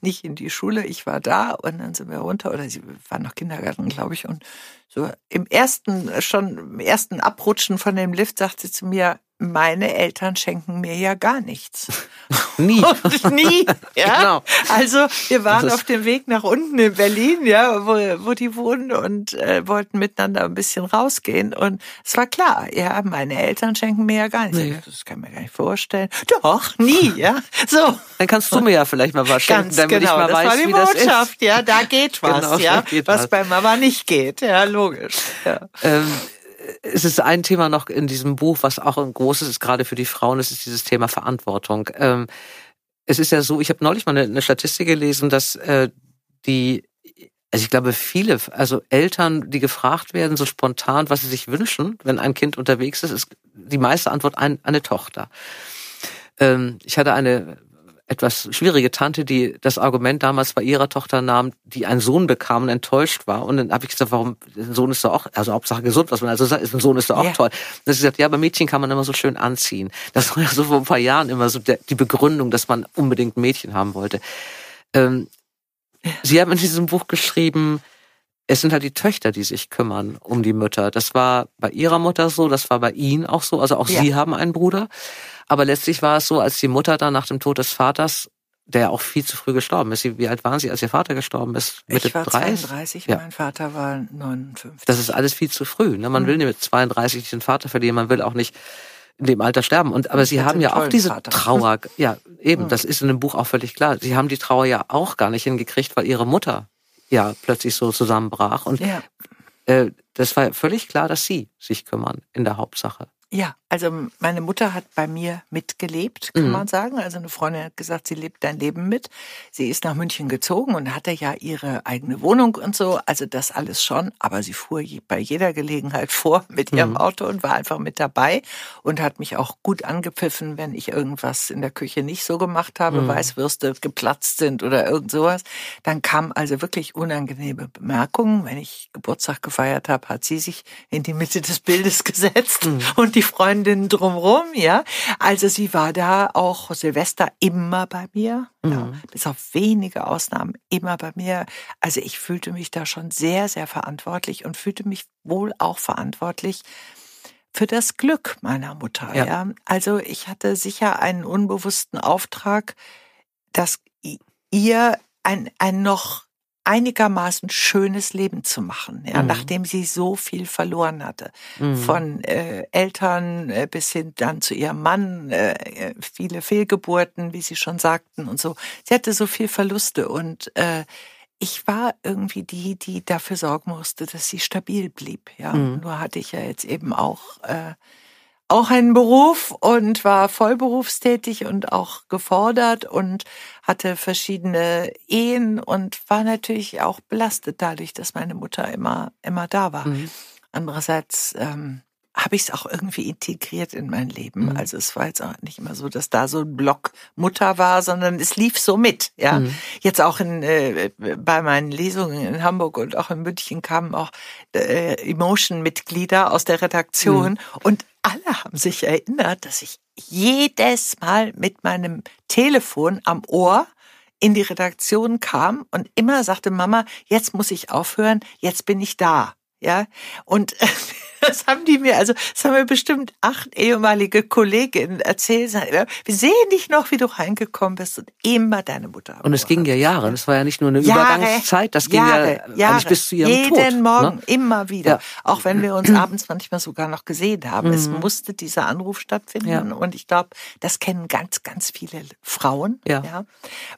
nicht in die Schule. Ich war da und dann sind wir runter oder sie war noch Kindergarten, glaube ich. Und so im ersten, schon im ersten Abrutschen von dem Lift sagte sie zu mir, meine Eltern schenken mir ja gar nichts. (laughs) Nie. (laughs) Und nie, ja. Genau. Also wir waren auf dem Weg nach unten in Berlin, ja, wo, wo die wohnen und äh, wollten miteinander ein bisschen rausgehen. Und es war klar, ja, meine Eltern schenken mir ja gar nichts. Nee. Das kann ich mir gar nicht vorstellen. Doch, nie, ja. So. Dann kannst du mir ja vielleicht mal was schenken, Ganz damit genau, ich mal das weiß, war die wie das Botschaft, ja, da geht (laughs) was, Genau, ja, geht was was. bei Mama nicht geht, ja, logisch. Ja. Ähm, es ist ein Thema noch in diesem Buch, was auch ein großes ist, gerade für die Frauen, das ist dieses Thema Verantwortung. Ähm, es ist ja so, ich habe neulich mal eine, eine Statistik gelesen, dass äh, die, also ich glaube viele, also Eltern, die gefragt werden, so spontan, was sie sich wünschen, wenn ein Kind unterwegs ist, ist die meiste Antwort ein, eine Tochter. Ähm, ich hatte eine etwas schwierige Tante, die das Argument damals bei ihrer Tochter nahm, die einen Sohn bekam und enttäuscht war. Und dann habe ich gesagt, warum, ein Sohn ist doch auch, also Hauptsache gesund, was man also sagt, ist ein Sohn ist doch auch Ja. toll. Und sie gesagt, ja, bei Mädchen kann man immer so schön anziehen. Das war ja so vor ein paar Jahren immer so der, die Begründung, dass man unbedingt Mädchen haben wollte. Ähm, Sie haben in diesem Buch geschrieben, es sind halt die Töchter, die sich kümmern um die Mütter. Das war bei ihrer Mutter so, das war bei ihnen auch so. Also auch Ja. sie haben einen Bruder. Aber letztlich war es so, als die Mutter dann nach dem Tod des Vaters, der ja auch viel zu früh gestorben ist. Wie alt waren Sie, als Ihr Vater gestorben ist? Mitte Ich war 30? 32, Ja. mein Vater war 59. Das ist alles viel zu früh. Ne? Man will nicht mit 32 nicht den Vater verlieren, man will auch nicht in dem Alter sterben. Und aber sie haben ja auch diese Vater. Trauer, (laughs) ja, eben, das ist in dem Buch auch völlig klar. Sie haben die Trauer ja auch gar nicht hingekriegt, weil ihre Mutter ja plötzlich so zusammenbrach. Und Ja. äh, das war völlig klar, dass sie sich kümmern in der Hauptsache. Ja, also meine Mutter hat bei mir mitgelebt, kann Mhm. man sagen. Also eine Freundin hat gesagt, sie lebt dein Leben mit. Sie ist nach München gezogen und hatte ja ihre eigene Wohnung und so. Also das alles schon. Aber sie fuhr bei jeder Gelegenheit (laughs) vor mit ihrem Mhm. Auto und war einfach mit dabei und hat mich auch gut angepfiffen, wenn ich irgendwas in der Küche nicht so gemacht habe, Mhm. Weißwürste geplatzt sind oder irgend sowas. Dann kamen also wirklich unangenehme Bemerkungen. Wenn ich Geburtstag gefeiert habe, hat sie sich in die Mitte des Bildes (laughs) gesetzt Mhm. und die Freundinnen drumrum, ja. Also sie war da auch Silvester immer bei mir, ja, Mhm. bis auf wenige Ausnahmen immer bei mir. Also ich fühlte mich da schon sehr, sehr verantwortlich und fühlte mich wohl auch verantwortlich für das Glück meiner Mutter, Ja. ja. Also ich hatte sicher einen unbewussten Auftrag, dass ihr ein, ein noch einigermaßen schönes Leben zu machen, ja, Mhm. nachdem sie so viel verloren hatte Mhm. von äh, Eltern äh, bis hin dann zu ihrem Mann, äh, äh, viele Fehlgeburten, wie Sie schon sagten und so. Sie hatte so viel Verluste und äh, ich war irgendwie die, die dafür sorgen musste, dass sie stabil blieb. Ja, Mhm. nur hatte ich ja jetzt eben auch äh, auch einen Beruf und war vollberufstätig und auch gefordert und hatte verschiedene Ehen und war natürlich auch belastet dadurch, dass meine Mutter immer immer da war. Mhm. Andererseits ähm, habe ich es auch irgendwie integriert in mein Leben. Mhm. Also es war jetzt auch nicht immer so, dass da so ein Block Mutter war, sondern es lief so mit. Ja, Mhm. jetzt auch in äh, bei meinen Lesungen in Hamburg und auch in München kamen auch äh, Emotion-Mitglieder aus der Redaktion Mhm. und alle haben sich erinnert, dass ich jedes Mal mit meinem Telefon am Ohr in die Redaktion kam und immer sagte Mama, jetzt muss ich aufhören, jetzt bin ich da. Ja, und (laughs) Das haben die mir, also das haben mir bestimmt acht ehemalige Kolleginnen erzählt. Wir sehen dich noch, wie du reingekommen bist und immer deine Mutter. Und es ging ja Jahre. Das war ja nicht nur eine Jahre, Übergangszeit, das ging Jahre, ja Jahre, eigentlich bis zu ihrem jeden Tod. Jeden Morgen, ne? immer wieder. Ja. Auch wenn wir uns abends manchmal sogar noch gesehen haben. Mhm. Es musste dieser Anruf stattfinden. Ja. Und ich glaube, das kennen ganz, ganz viele Frauen. Ja. ja.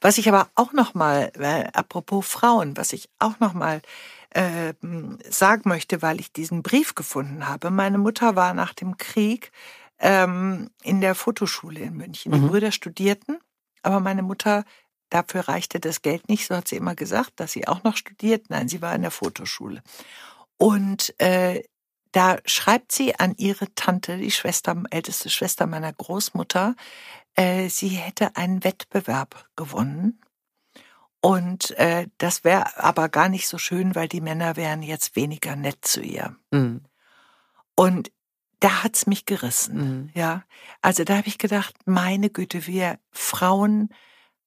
Was ich aber auch noch mal, äh, apropos Frauen, was ich auch noch mal äh, sagen möchte, weil ich diesen Brief gefunden habe. Meine Mutter war nach dem Krieg ähm, in der Fotoschule in München. Die mhm. Brüder studierten, aber meine Mutter, dafür reichte das Geld nicht, so hat sie immer gesagt, dass sie auch noch studiert. Nein, sie war in der Fotoschule. Und äh, da schreibt sie an ihre Tante, die Schwester, älteste Schwester meiner Großmutter, äh, sie hätte einen Wettbewerb gewonnen und äh, das wäre aber gar nicht so schön, weil die Männer wären jetzt weniger nett zu ihr. Mhm. Und da hat's mich gerissen. Mhm. Ja, also da habe ich gedacht, meine Güte, wir Frauen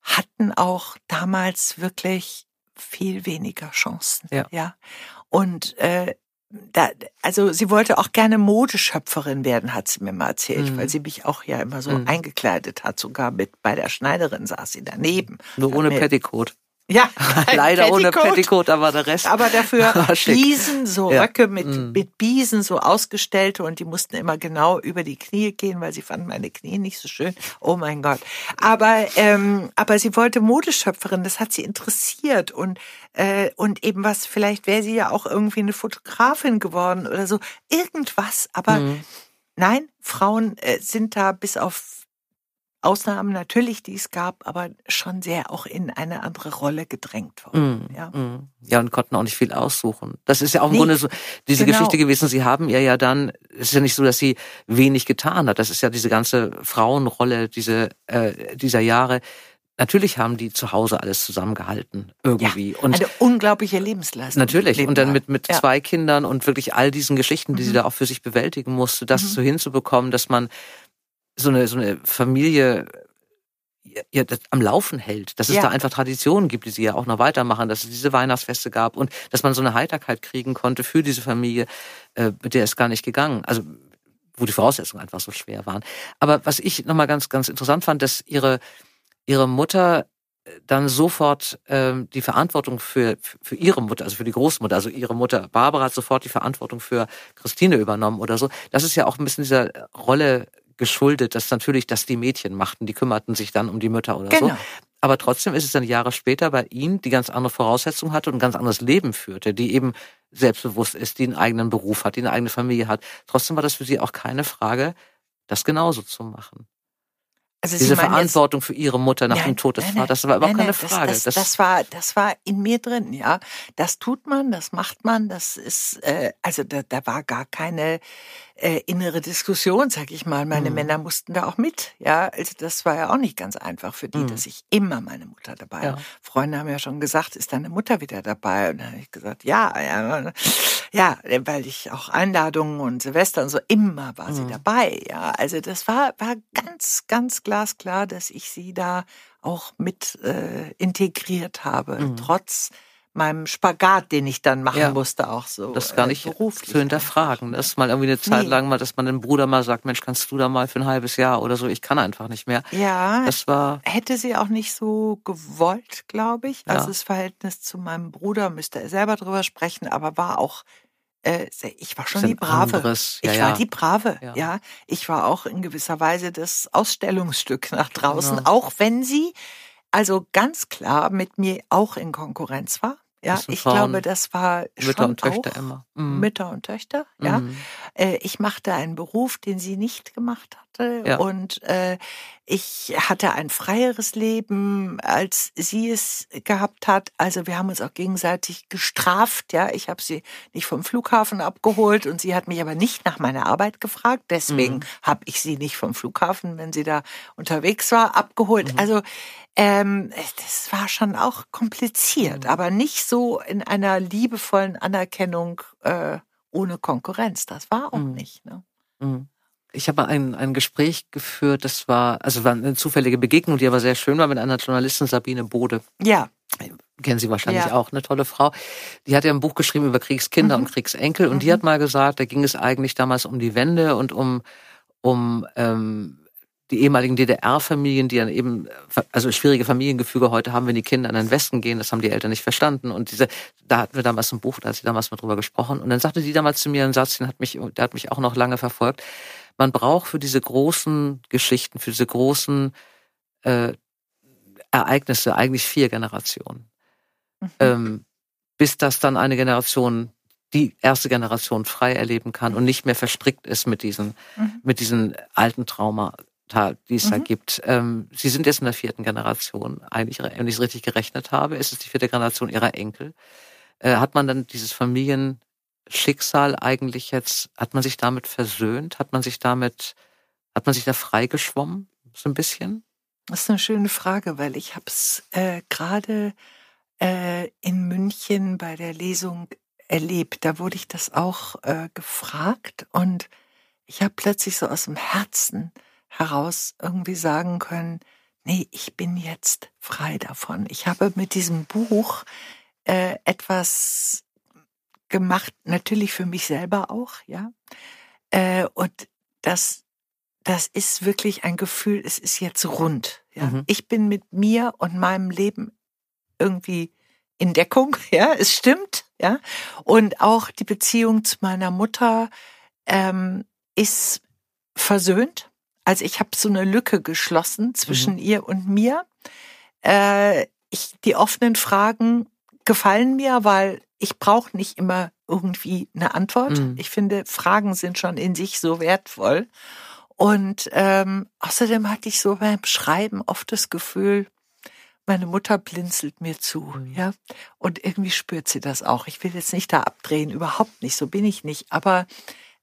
hatten auch damals wirklich viel weniger Chancen. Ja. ja? Und äh, da, also sie wollte auch gerne Modeschöpferin werden, hat sie mir mal erzählt, mhm. weil sie mich auch ja immer so mhm. eingekleidet hat. Sogar mit bei der Schneiderin saß sie daneben. Nur ohne Petticoat. Ja, (laughs) leider Petticoat, ohne Petticoat, aber der Rest. Aber dafür (laughs) Biesen, so ja. Röcke mit, mm. mit Biesen, so ausgestellte und die mussten immer genau über die Knie gehen, weil sie fanden meine Knie nicht so schön. Oh mein Gott. Aber, ähm, aber sie wollte Modeschöpferin, das hat sie interessiert und, äh, und eben was, vielleicht wäre sie ja auch irgendwie eine Fotografin geworden oder so. Irgendwas, aber mm. nein, Frauen äh, sind da bis auf Ausnahmen natürlich, die es gab, aber schon sehr auch in eine andere Rolle gedrängt worden. Mm, ja. Mm. ja, und konnten auch nicht viel aussuchen. Das ist ja auch im nee, Grunde so diese genau. Geschichte gewesen. Sie haben ihr ja dann, es ist ja nicht so, dass sie wenig getan hat. Das ist ja diese ganze Frauenrolle diese, äh, dieser Jahre. Natürlich haben die zu Hause alles zusammengehalten irgendwie. Ja, und eine unglaubliche Lebensleistung. Natürlich. Und dann mit, mit ja. zwei Kindern und wirklich all diesen Geschichten, die mhm. sie da auch für sich bewältigen musste, das mhm. so hinzubekommen, dass man so eine, so eine Familie ja, am Laufen hält, dass es ja. da einfach Traditionen gibt, die sie ja auch noch weitermachen, dass es diese Weihnachtsfeste gab und dass man so eine Heiterkeit kriegen konnte für diese Familie, äh, mit der es gar nicht gegangen. Also wo die Voraussetzungen einfach so schwer waren. Aber was ich nochmal ganz, ganz interessant fand, dass ihre, ihre Mutter äh, dann sofort ähm, die Verantwortung für, für ihre Mutter, also für die Großmutter, also ihre Mutter Barbara hat sofort die Verantwortung für Christine übernommen oder so. Das ist ja auch ein bisschen dieser Rolle geschuldet, dass natürlich das die Mädchen machten, die kümmerten sich dann um die Mütter oder genau. so. Aber trotzdem ist es dann Jahre später bei ihnen, die ganz andere Voraussetzungen hatte und ein ganz anderes Leben führte, die eben selbstbewusst ist, die einen eigenen Beruf hat, die eine eigene Familie hat. Trotzdem war das für sie auch keine Frage, das genauso zu machen. Also Diese Verantwortung jetzt, für ihre Mutter nach nein, dem Tod des Vaters, das war überhaupt keine Frage. Das, das, das, war, das war in mir drin, ja. Das tut man, das macht man, das ist, äh, also da, da war gar keine äh, innere Diskussion, sag ich mal. Meine mhm. Männer mussten da auch mit, ja. Also das war ja auch nicht ganz einfach für die, mhm. dass ich immer meine Mutter dabei ja. Freunde haben ja schon gesagt, ist deine Mutter wieder dabei? Und dann habe ich gesagt, ja, ja, ja, weil ich auch Einladungen und Silvester und so immer war sie mhm. dabei, ja. Also das war war ganz ganz glasklar, dass ich sie da auch mit äh, integriert habe, mhm. trotz meinem Spagat, den ich dann machen ja. musste, auch so. Das gar nicht äh, zu hinterfragen. Das ist mal irgendwie eine Zeit nee. lang mal, dass man dem Bruder mal sagt, Mensch, kannst du da mal für ein halbes Jahr oder so? Ich kann einfach nicht mehr. Ja. Das war. Hätte sie auch nicht so gewollt, glaube ich. Also das Verhältnis zu meinem Bruder müsste er selber drüber sprechen, aber war auch äh, ich war schon die Brave. Ja, ich war die Brave, ja. ja. Ich war auch in gewisser Weise das Ausstellungsstück nach draußen, genau. auch wenn sie also ganz klar mit mir auch in Konkurrenz war. Ja, ich glaube, das war Mütter schon und Töchter immer. Mhm. Mütter und Töchter, ja. Mhm. Äh, ich machte einen Beruf, den sie nicht gemacht hatte. Ja. Und äh, ich hatte ein freieres Leben, als sie es gehabt hat. Also wir haben uns auch gegenseitig gestraft. Ja, ich habe sie nicht vom Flughafen abgeholt und sie hat mich aber nicht nach meiner Arbeit gefragt. Deswegen mhm. habe ich sie nicht vom Flughafen, wenn sie da unterwegs war, abgeholt. Mhm. Also ähm, das war schon auch kompliziert, mhm. aber nicht so in einer liebevollen Anerkennung äh, ohne Konkurrenz. Das war auch mhm. nicht. Ne? Mhm ich habe ein, ein Gespräch geführt, das war, also war eine zufällige Begegnung, die aber sehr schön war mit einer Journalistin, Sabine Bode. Ja. kennen Sie wahrscheinlich ja. auch, eine tolle Frau. Die hat ja ein Buch geschrieben über Kriegskinder mhm. und Kriegsenkel und mhm. die hat mal gesagt, da ging es eigentlich damals um die Wende und um um ähm, die ehemaligen DDR-Familien, die dann eben, also schwierige Familiengefüge heute haben, wenn die Kinder in den Westen gehen, das haben die Eltern nicht verstanden. Und diese, da hatten wir damals ein Buch, da hat sie damals mal drüber gesprochen. Und dann sagte sie damals zu mir einen Satz, den hat mich, der hat mich auch noch lange verfolgt. Man braucht für diese großen Geschichten, für diese großen äh, Ereignisse eigentlich vier Generationen. Mhm. Ähm, bis das dann eine Generation die erste Generation frei erleben kann und nicht mehr verstrickt ist mit diesen, mhm. mit diesen alten Trauma, die es mhm. da gibt. Ähm, Sie sind jetzt in der vierten Generation, eigentlich, wenn ich es richtig gerechnet habe, ist es die vierte Generation Ihrer Enkel. Äh, hat man dann dieses Familienschicksal eigentlich jetzt, hat man sich damit versöhnt? Hat man sich damit, hat man sich da freigeschwommen, so ein bisschen? Das ist eine schöne Frage, weil ich habe es äh, gerade äh, in München bei der Lesung erlebt. Da wurde ich das auch äh, gefragt und ich habe plötzlich so aus dem Herzen heraus irgendwie sagen können, nee, ich bin jetzt frei davon. Ich habe mit diesem Buch äh, etwas gemacht, natürlich für mich selber auch, ja. Äh, und das, das ist wirklich ein Gefühl, es ist jetzt rund. Ja? Mhm. Ich bin mit mir und meinem Leben irgendwie in Deckung, (laughs) ja, es stimmt, ja. Und auch die Beziehung zu meiner Mutter ähm, ist versöhnt. Also ich habe so eine Lücke geschlossen zwischen mhm. ihr und mir. Äh, ich, die offenen Fragen gefallen mir, weil ich brauche nicht immer irgendwie eine Antwort. Mhm. Ich finde, Fragen sind schon in sich so wertvoll. Und ähm, außerdem hatte ich so beim Schreiben oft das Gefühl, meine Mutter blinzelt mir zu, mhm. ja. Und irgendwie spürt sie das auch. Ich will jetzt nicht da abdrehen, überhaupt nicht, so bin ich nicht. Aber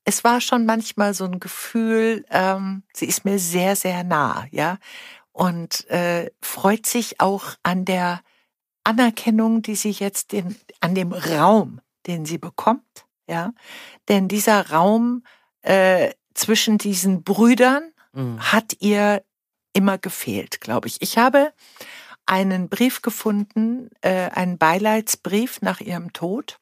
es war schon manchmal so ein Gefühl, ähm, sie ist mir sehr, sehr nah, ja. Und äh, freut sich auch an der Anerkennung, die sie jetzt in, an dem Raum, den sie bekommt, ja. Denn dieser Raum äh, zwischen diesen Brüdern mhm. hat ihr immer gefehlt, glaube ich. Ich habe einen Brief gefunden, äh, einen Beileidsbrief nach ihrem Tod,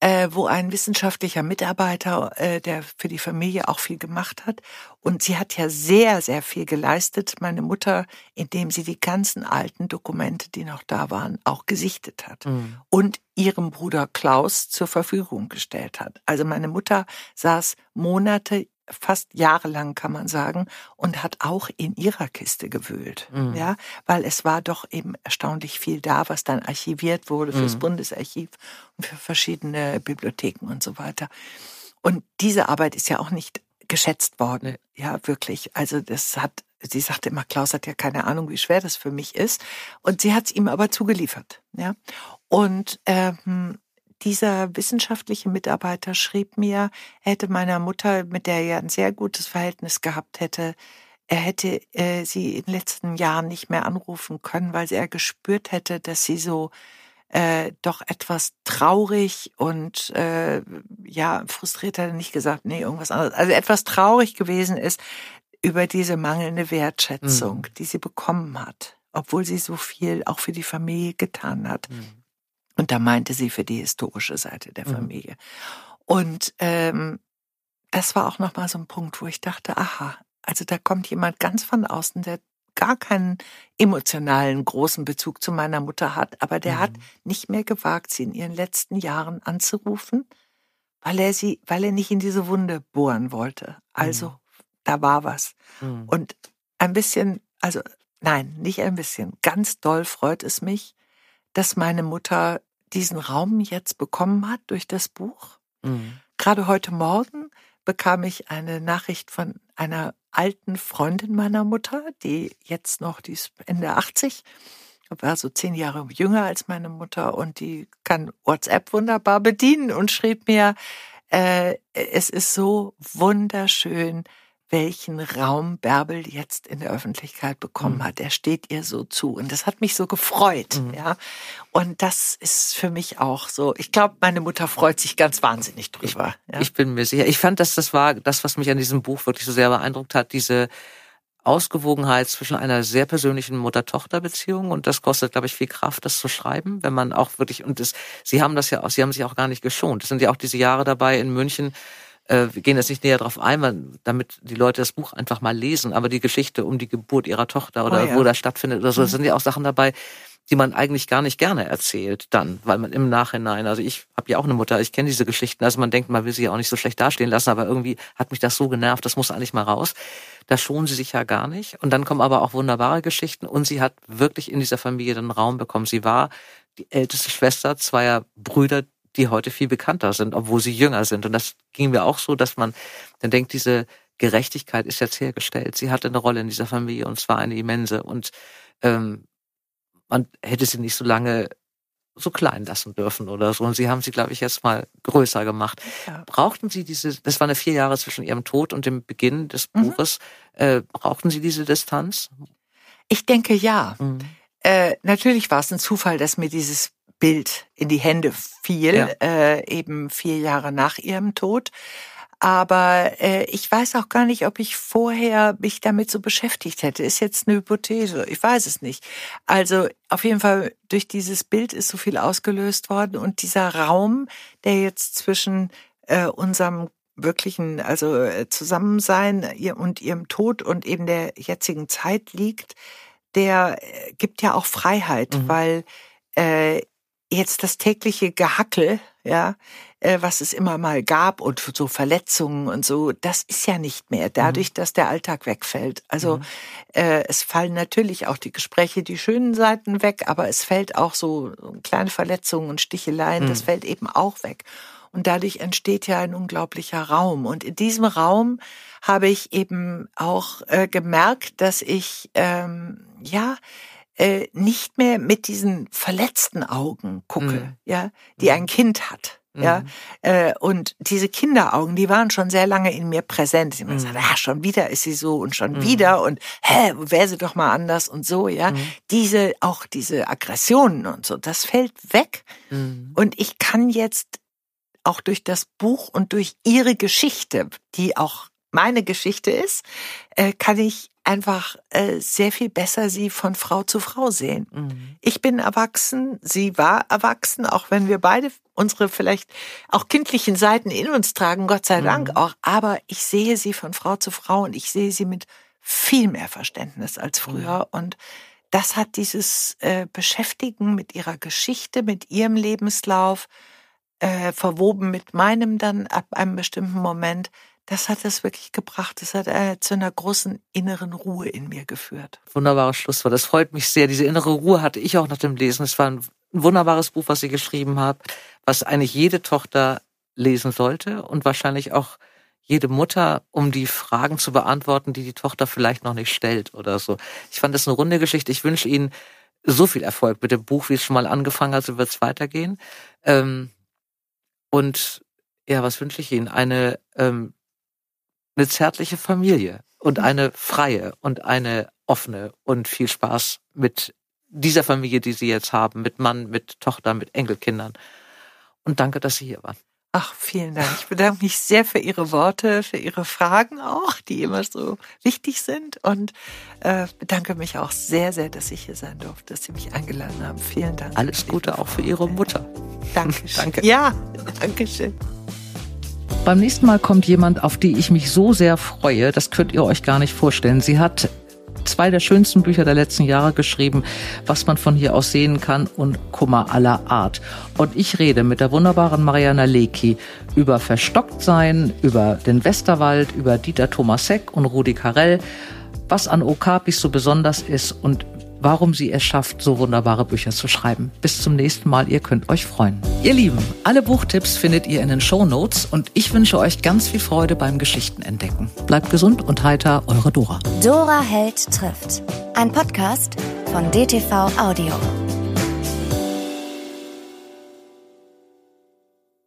äh, wo ein wissenschaftlicher Mitarbeiter, äh, der für die Familie auch viel gemacht hat. Und sie hat ja sehr, sehr viel geleistet, meine Mutter, indem sie die ganzen alten Dokumente, die noch da waren, auch gesichtet hat. Mhm. Und ihrem Bruder Klaus zur Verfügung gestellt hat. Also meine Mutter saß Monate fast jahrelang, kann man sagen, und hat auch in ihrer Kiste gewühlt. Mhm. Ja, weil es war doch eben erstaunlich viel da, was dann archiviert wurde fürs mhm. Bundesarchiv und für verschiedene Bibliotheken und so weiter. Und diese Arbeit ist ja auch nicht geschätzt worden. Ja, wirklich. Also das hat, sie sagte immer, Klaus hat ja keine Ahnung, wie schwer das für mich ist. Und sie hat es ihm aber zugeliefert. Ja. Und ähm, dieser wissenschaftliche Mitarbeiter schrieb mir, er hätte meiner Mutter, mit der er ein sehr gutes Verhältnis gehabt hätte, er hätte äh, sie in den letzten Jahren nicht mehr anrufen können, weil er gespürt hätte, dass sie so äh, doch etwas traurig und äh, ja, frustriert hat er nicht gesagt, nee, irgendwas anderes. Also etwas traurig gewesen ist über diese mangelnde Wertschätzung, mhm. die sie bekommen hat, obwohl sie so viel auch für die Familie getan hat. Mhm. Und da meinte sie für die historische Seite der mhm. Familie. Mhm. Und ähm, das war auch nochmal so ein Punkt, wo ich dachte, aha, also da kommt jemand ganz von außen, der gar keinen emotionalen großen Bezug zu meiner Mutter hat, aber der mhm. hat nicht mehr gewagt, sie in ihren letzten Jahren anzurufen, weil er sie, weil er nicht in diese Wunde bohren wollte. Also mhm. da war was. Mhm. Und ein bisschen, also nein, nicht ein bisschen, ganz doll freut es mich, dass meine Mutter diesen Raum jetzt bekommen hat durch das Buch. Mhm. Gerade heute Morgen bekam ich eine Nachricht von einer alten Freundin meiner Mutter, die jetzt noch, die ist Ende 80, war so zehn Jahre jünger als meine Mutter und die kann WhatsApp wunderbar bedienen und schrieb mir, äh, es ist so wunderschön, welchen Raum Bärbel jetzt in der Öffentlichkeit bekommen mhm. hat. Er steht ihr so zu. Und das hat mich so gefreut, mhm. ja. Und das ist für mich auch so. Ich glaube, meine Mutter freut sich ganz wahnsinnig drüber. Ich, ja. ich bin mir sicher. Ich fand, dass das war das, was mich an diesem Buch wirklich so sehr beeindruckt hat. Diese Ausgewogenheit zwischen einer sehr persönlichen Mutter-Tochter-Beziehung und das kostet, glaube ich, viel Kraft, das zu schreiben, wenn man auch wirklich und das, Sie haben das ja auch, Sie haben sich auch gar nicht geschont. Es sind ja auch diese Jahre dabei in München. Äh, wir gehen jetzt nicht näher drauf ein, damit die Leute das Buch einfach mal lesen. Aber die Geschichte um die Geburt ihrer Tochter oder oh ja. wo das stattfindet oder so, mhm. sind ja auch Sachen dabei, die man eigentlich gar nicht gerne erzählt dann, weil man im Nachhinein, also ich habe ja auch eine Mutter, ich kenne diese Geschichten, also man denkt, man will sie ja auch nicht so schlecht dastehen lassen, aber irgendwie hat mich das so genervt, das muss eigentlich mal raus. Da schonen sie sich ja gar nicht. Und dann kommen aber auch wunderbare Geschichten und sie hat wirklich in dieser Familie den Raum bekommen. Sie war die älteste Schwester zweier Brüder, die heute viel bekannter sind, obwohl sie jünger sind. Und das ging mir auch so, dass man dann denkt, diese Gerechtigkeit ist jetzt hergestellt. Sie hatte eine Rolle in dieser Familie und zwar eine immense. Und ähm, man hätte sie nicht so lange so klein lassen dürfen oder so. Und sie haben sie, glaube ich, jetzt mal größer gemacht. Ja. Brauchten Sie diese, das waren ja vier Jahre zwischen Ihrem Tod und dem Beginn des mhm. Buches, äh, brauchten Sie diese Distanz? Ich denke ja. Mhm. Äh, natürlich war es ein Zufall, dass mir dieses Bild in die Hände fiel, ja. äh, eben vier Jahre nach ihrem Tod. Aber äh, ich weiß auch gar nicht, ob ich vorher mich damit so beschäftigt hätte. Ist jetzt eine Hypothese. Ich weiß es nicht. Also auf jeden Fall durch dieses Bild ist so viel ausgelöst worden und dieser Raum, der jetzt zwischen äh, unserem wirklichen, also äh, Zusammensein und ihrem Tod und eben der jetzigen Zeit liegt, der äh, gibt ja auch Freiheit, mhm. weil äh, jetzt das tägliche Gehackel, ja, äh, was es immer mal gab und so Verletzungen und so, das ist ja nicht mehr, dadurch, mhm. dass der Alltag wegfällt. Also mhm. äh, es fallen natürlich auch die Gespräche, die schönen Seiten weg, aber es fällt auch so kleine Verletzungen und Sticheleien, mhm. das fällt eben auch weg. Und dadurch entsteht ja ein unglaublicher Raum. Und in diesem Raum habe ich eben auch äh, gemerkt, dass ich ähm, ja äh, nicht mehr mit diesen verletzten Augen gucke, mhm. ja, die ein Kind hat. Ja, mhm. äh, und diese Kinderaugen, die waren schon sehr lange in mir präsent. Ich mhm. gesagt, ah, schon wieder ist sie so und schon mhm. wieder und hä, wäre sie doch mal anders und so, ja. Mhm. Diese, auch diese Aggressionen und so, das fällt weg. Mhm. Und ich kann jetzt auch durch das Buch und durch ihre Geschichte, die auch meine Geschichte ist, äh, kann ich einfach äh, sehr viel besser sie von Frau zu Frau sehen. Mhm. Ich bin erwachsen, sie war erwachsen, auch wenn wir beide unsere vielleicht auch kindlichen Seiten in uns tragen, Gott sei Dank mhm. auch. Aber ich sehe sie von Frau zu Frau und ich sehe sie mit viel mehr Verständnis als früher. Mhm. Und das hat dieses äh, Beschäftigen mit ihrer Geschichte, mit ihrem Lebenslauf, äh, verwoben mit meinem dann ab einem bestimmten Moment, das hat es wirklich gebracht. Das hat äh, zu einer großen inneren Ruhe in mir geführt. Wunderbares Schlusswort. Das freut mich sehr. Diese innere Ruhe hatte ich auch nach dem Lesen. Es war ein wunderbares Buch, was Sie geschrieben haben, was eigentlich jede Tochter lesen sollte und wahrscheinlich auch jede Mutter, um die Fragen zu beantworten, die die Tochter vielleicht noch nicht stellt oder so. Ich fand das eine runde Geschichte. Ich wünsche Ihnen so viel Erfolg mit dem Buch, wie es schon mal angefangen hat, so wird es weitergehen. Ähm, und ja, was wünsche ich Ihnen? Eine ähm, eine zärtliche Familie und eine freie und eine offene und viel Spaß mit dieser Familie, die Sie jetzt haben, mit Mann, mit Tochter, mit Enkelkindern. Und danke, dass Sie hier waren. Ach, vielen Dank. Ich bedanke mich sehr für Ihre Worte, für Ihre Fragen auch, die immer so wichtig sind. Und äh, bedanke mich auch sehr, sehr, dass ich hier sein durfte, dass Sie mich eingeladen haben. Vielen Dank. Alles Gute auch für Ihre Mutter. Dankeschön. (laughs) Danke. Ja, (laughs) Dankeschön. Beim nächsten Mal kommt jemand, auf die ich mich so sehr freue, das könnt ihr euch gar nicht vorstellen. Sie hat zwei der schönsten Bücher der letzten Jahre geschrieben, was man von hier aus sehen kann und Kummer aller Art. Und ich rede mit der wunderbaren Mariana Lecki über Verstocktsein, über den Westerwald, über Dieter Thomasek und Rudi Carell, was an Okapis so besonders ist und warum sie es schafft, so wunderbare Bücher zu schreiben. Bis zum nächsten Mal, ihr könnt euch freuen. Ihr Lieben, alle Buchtipps findet ihr in den Show Notes und ich wünsche euch ganz viel Freude beim Geschichtenentdecken. Bleibt gesund und heiter, eure Dora. Dora Held trifft. Ein Podcast von DTV Audio.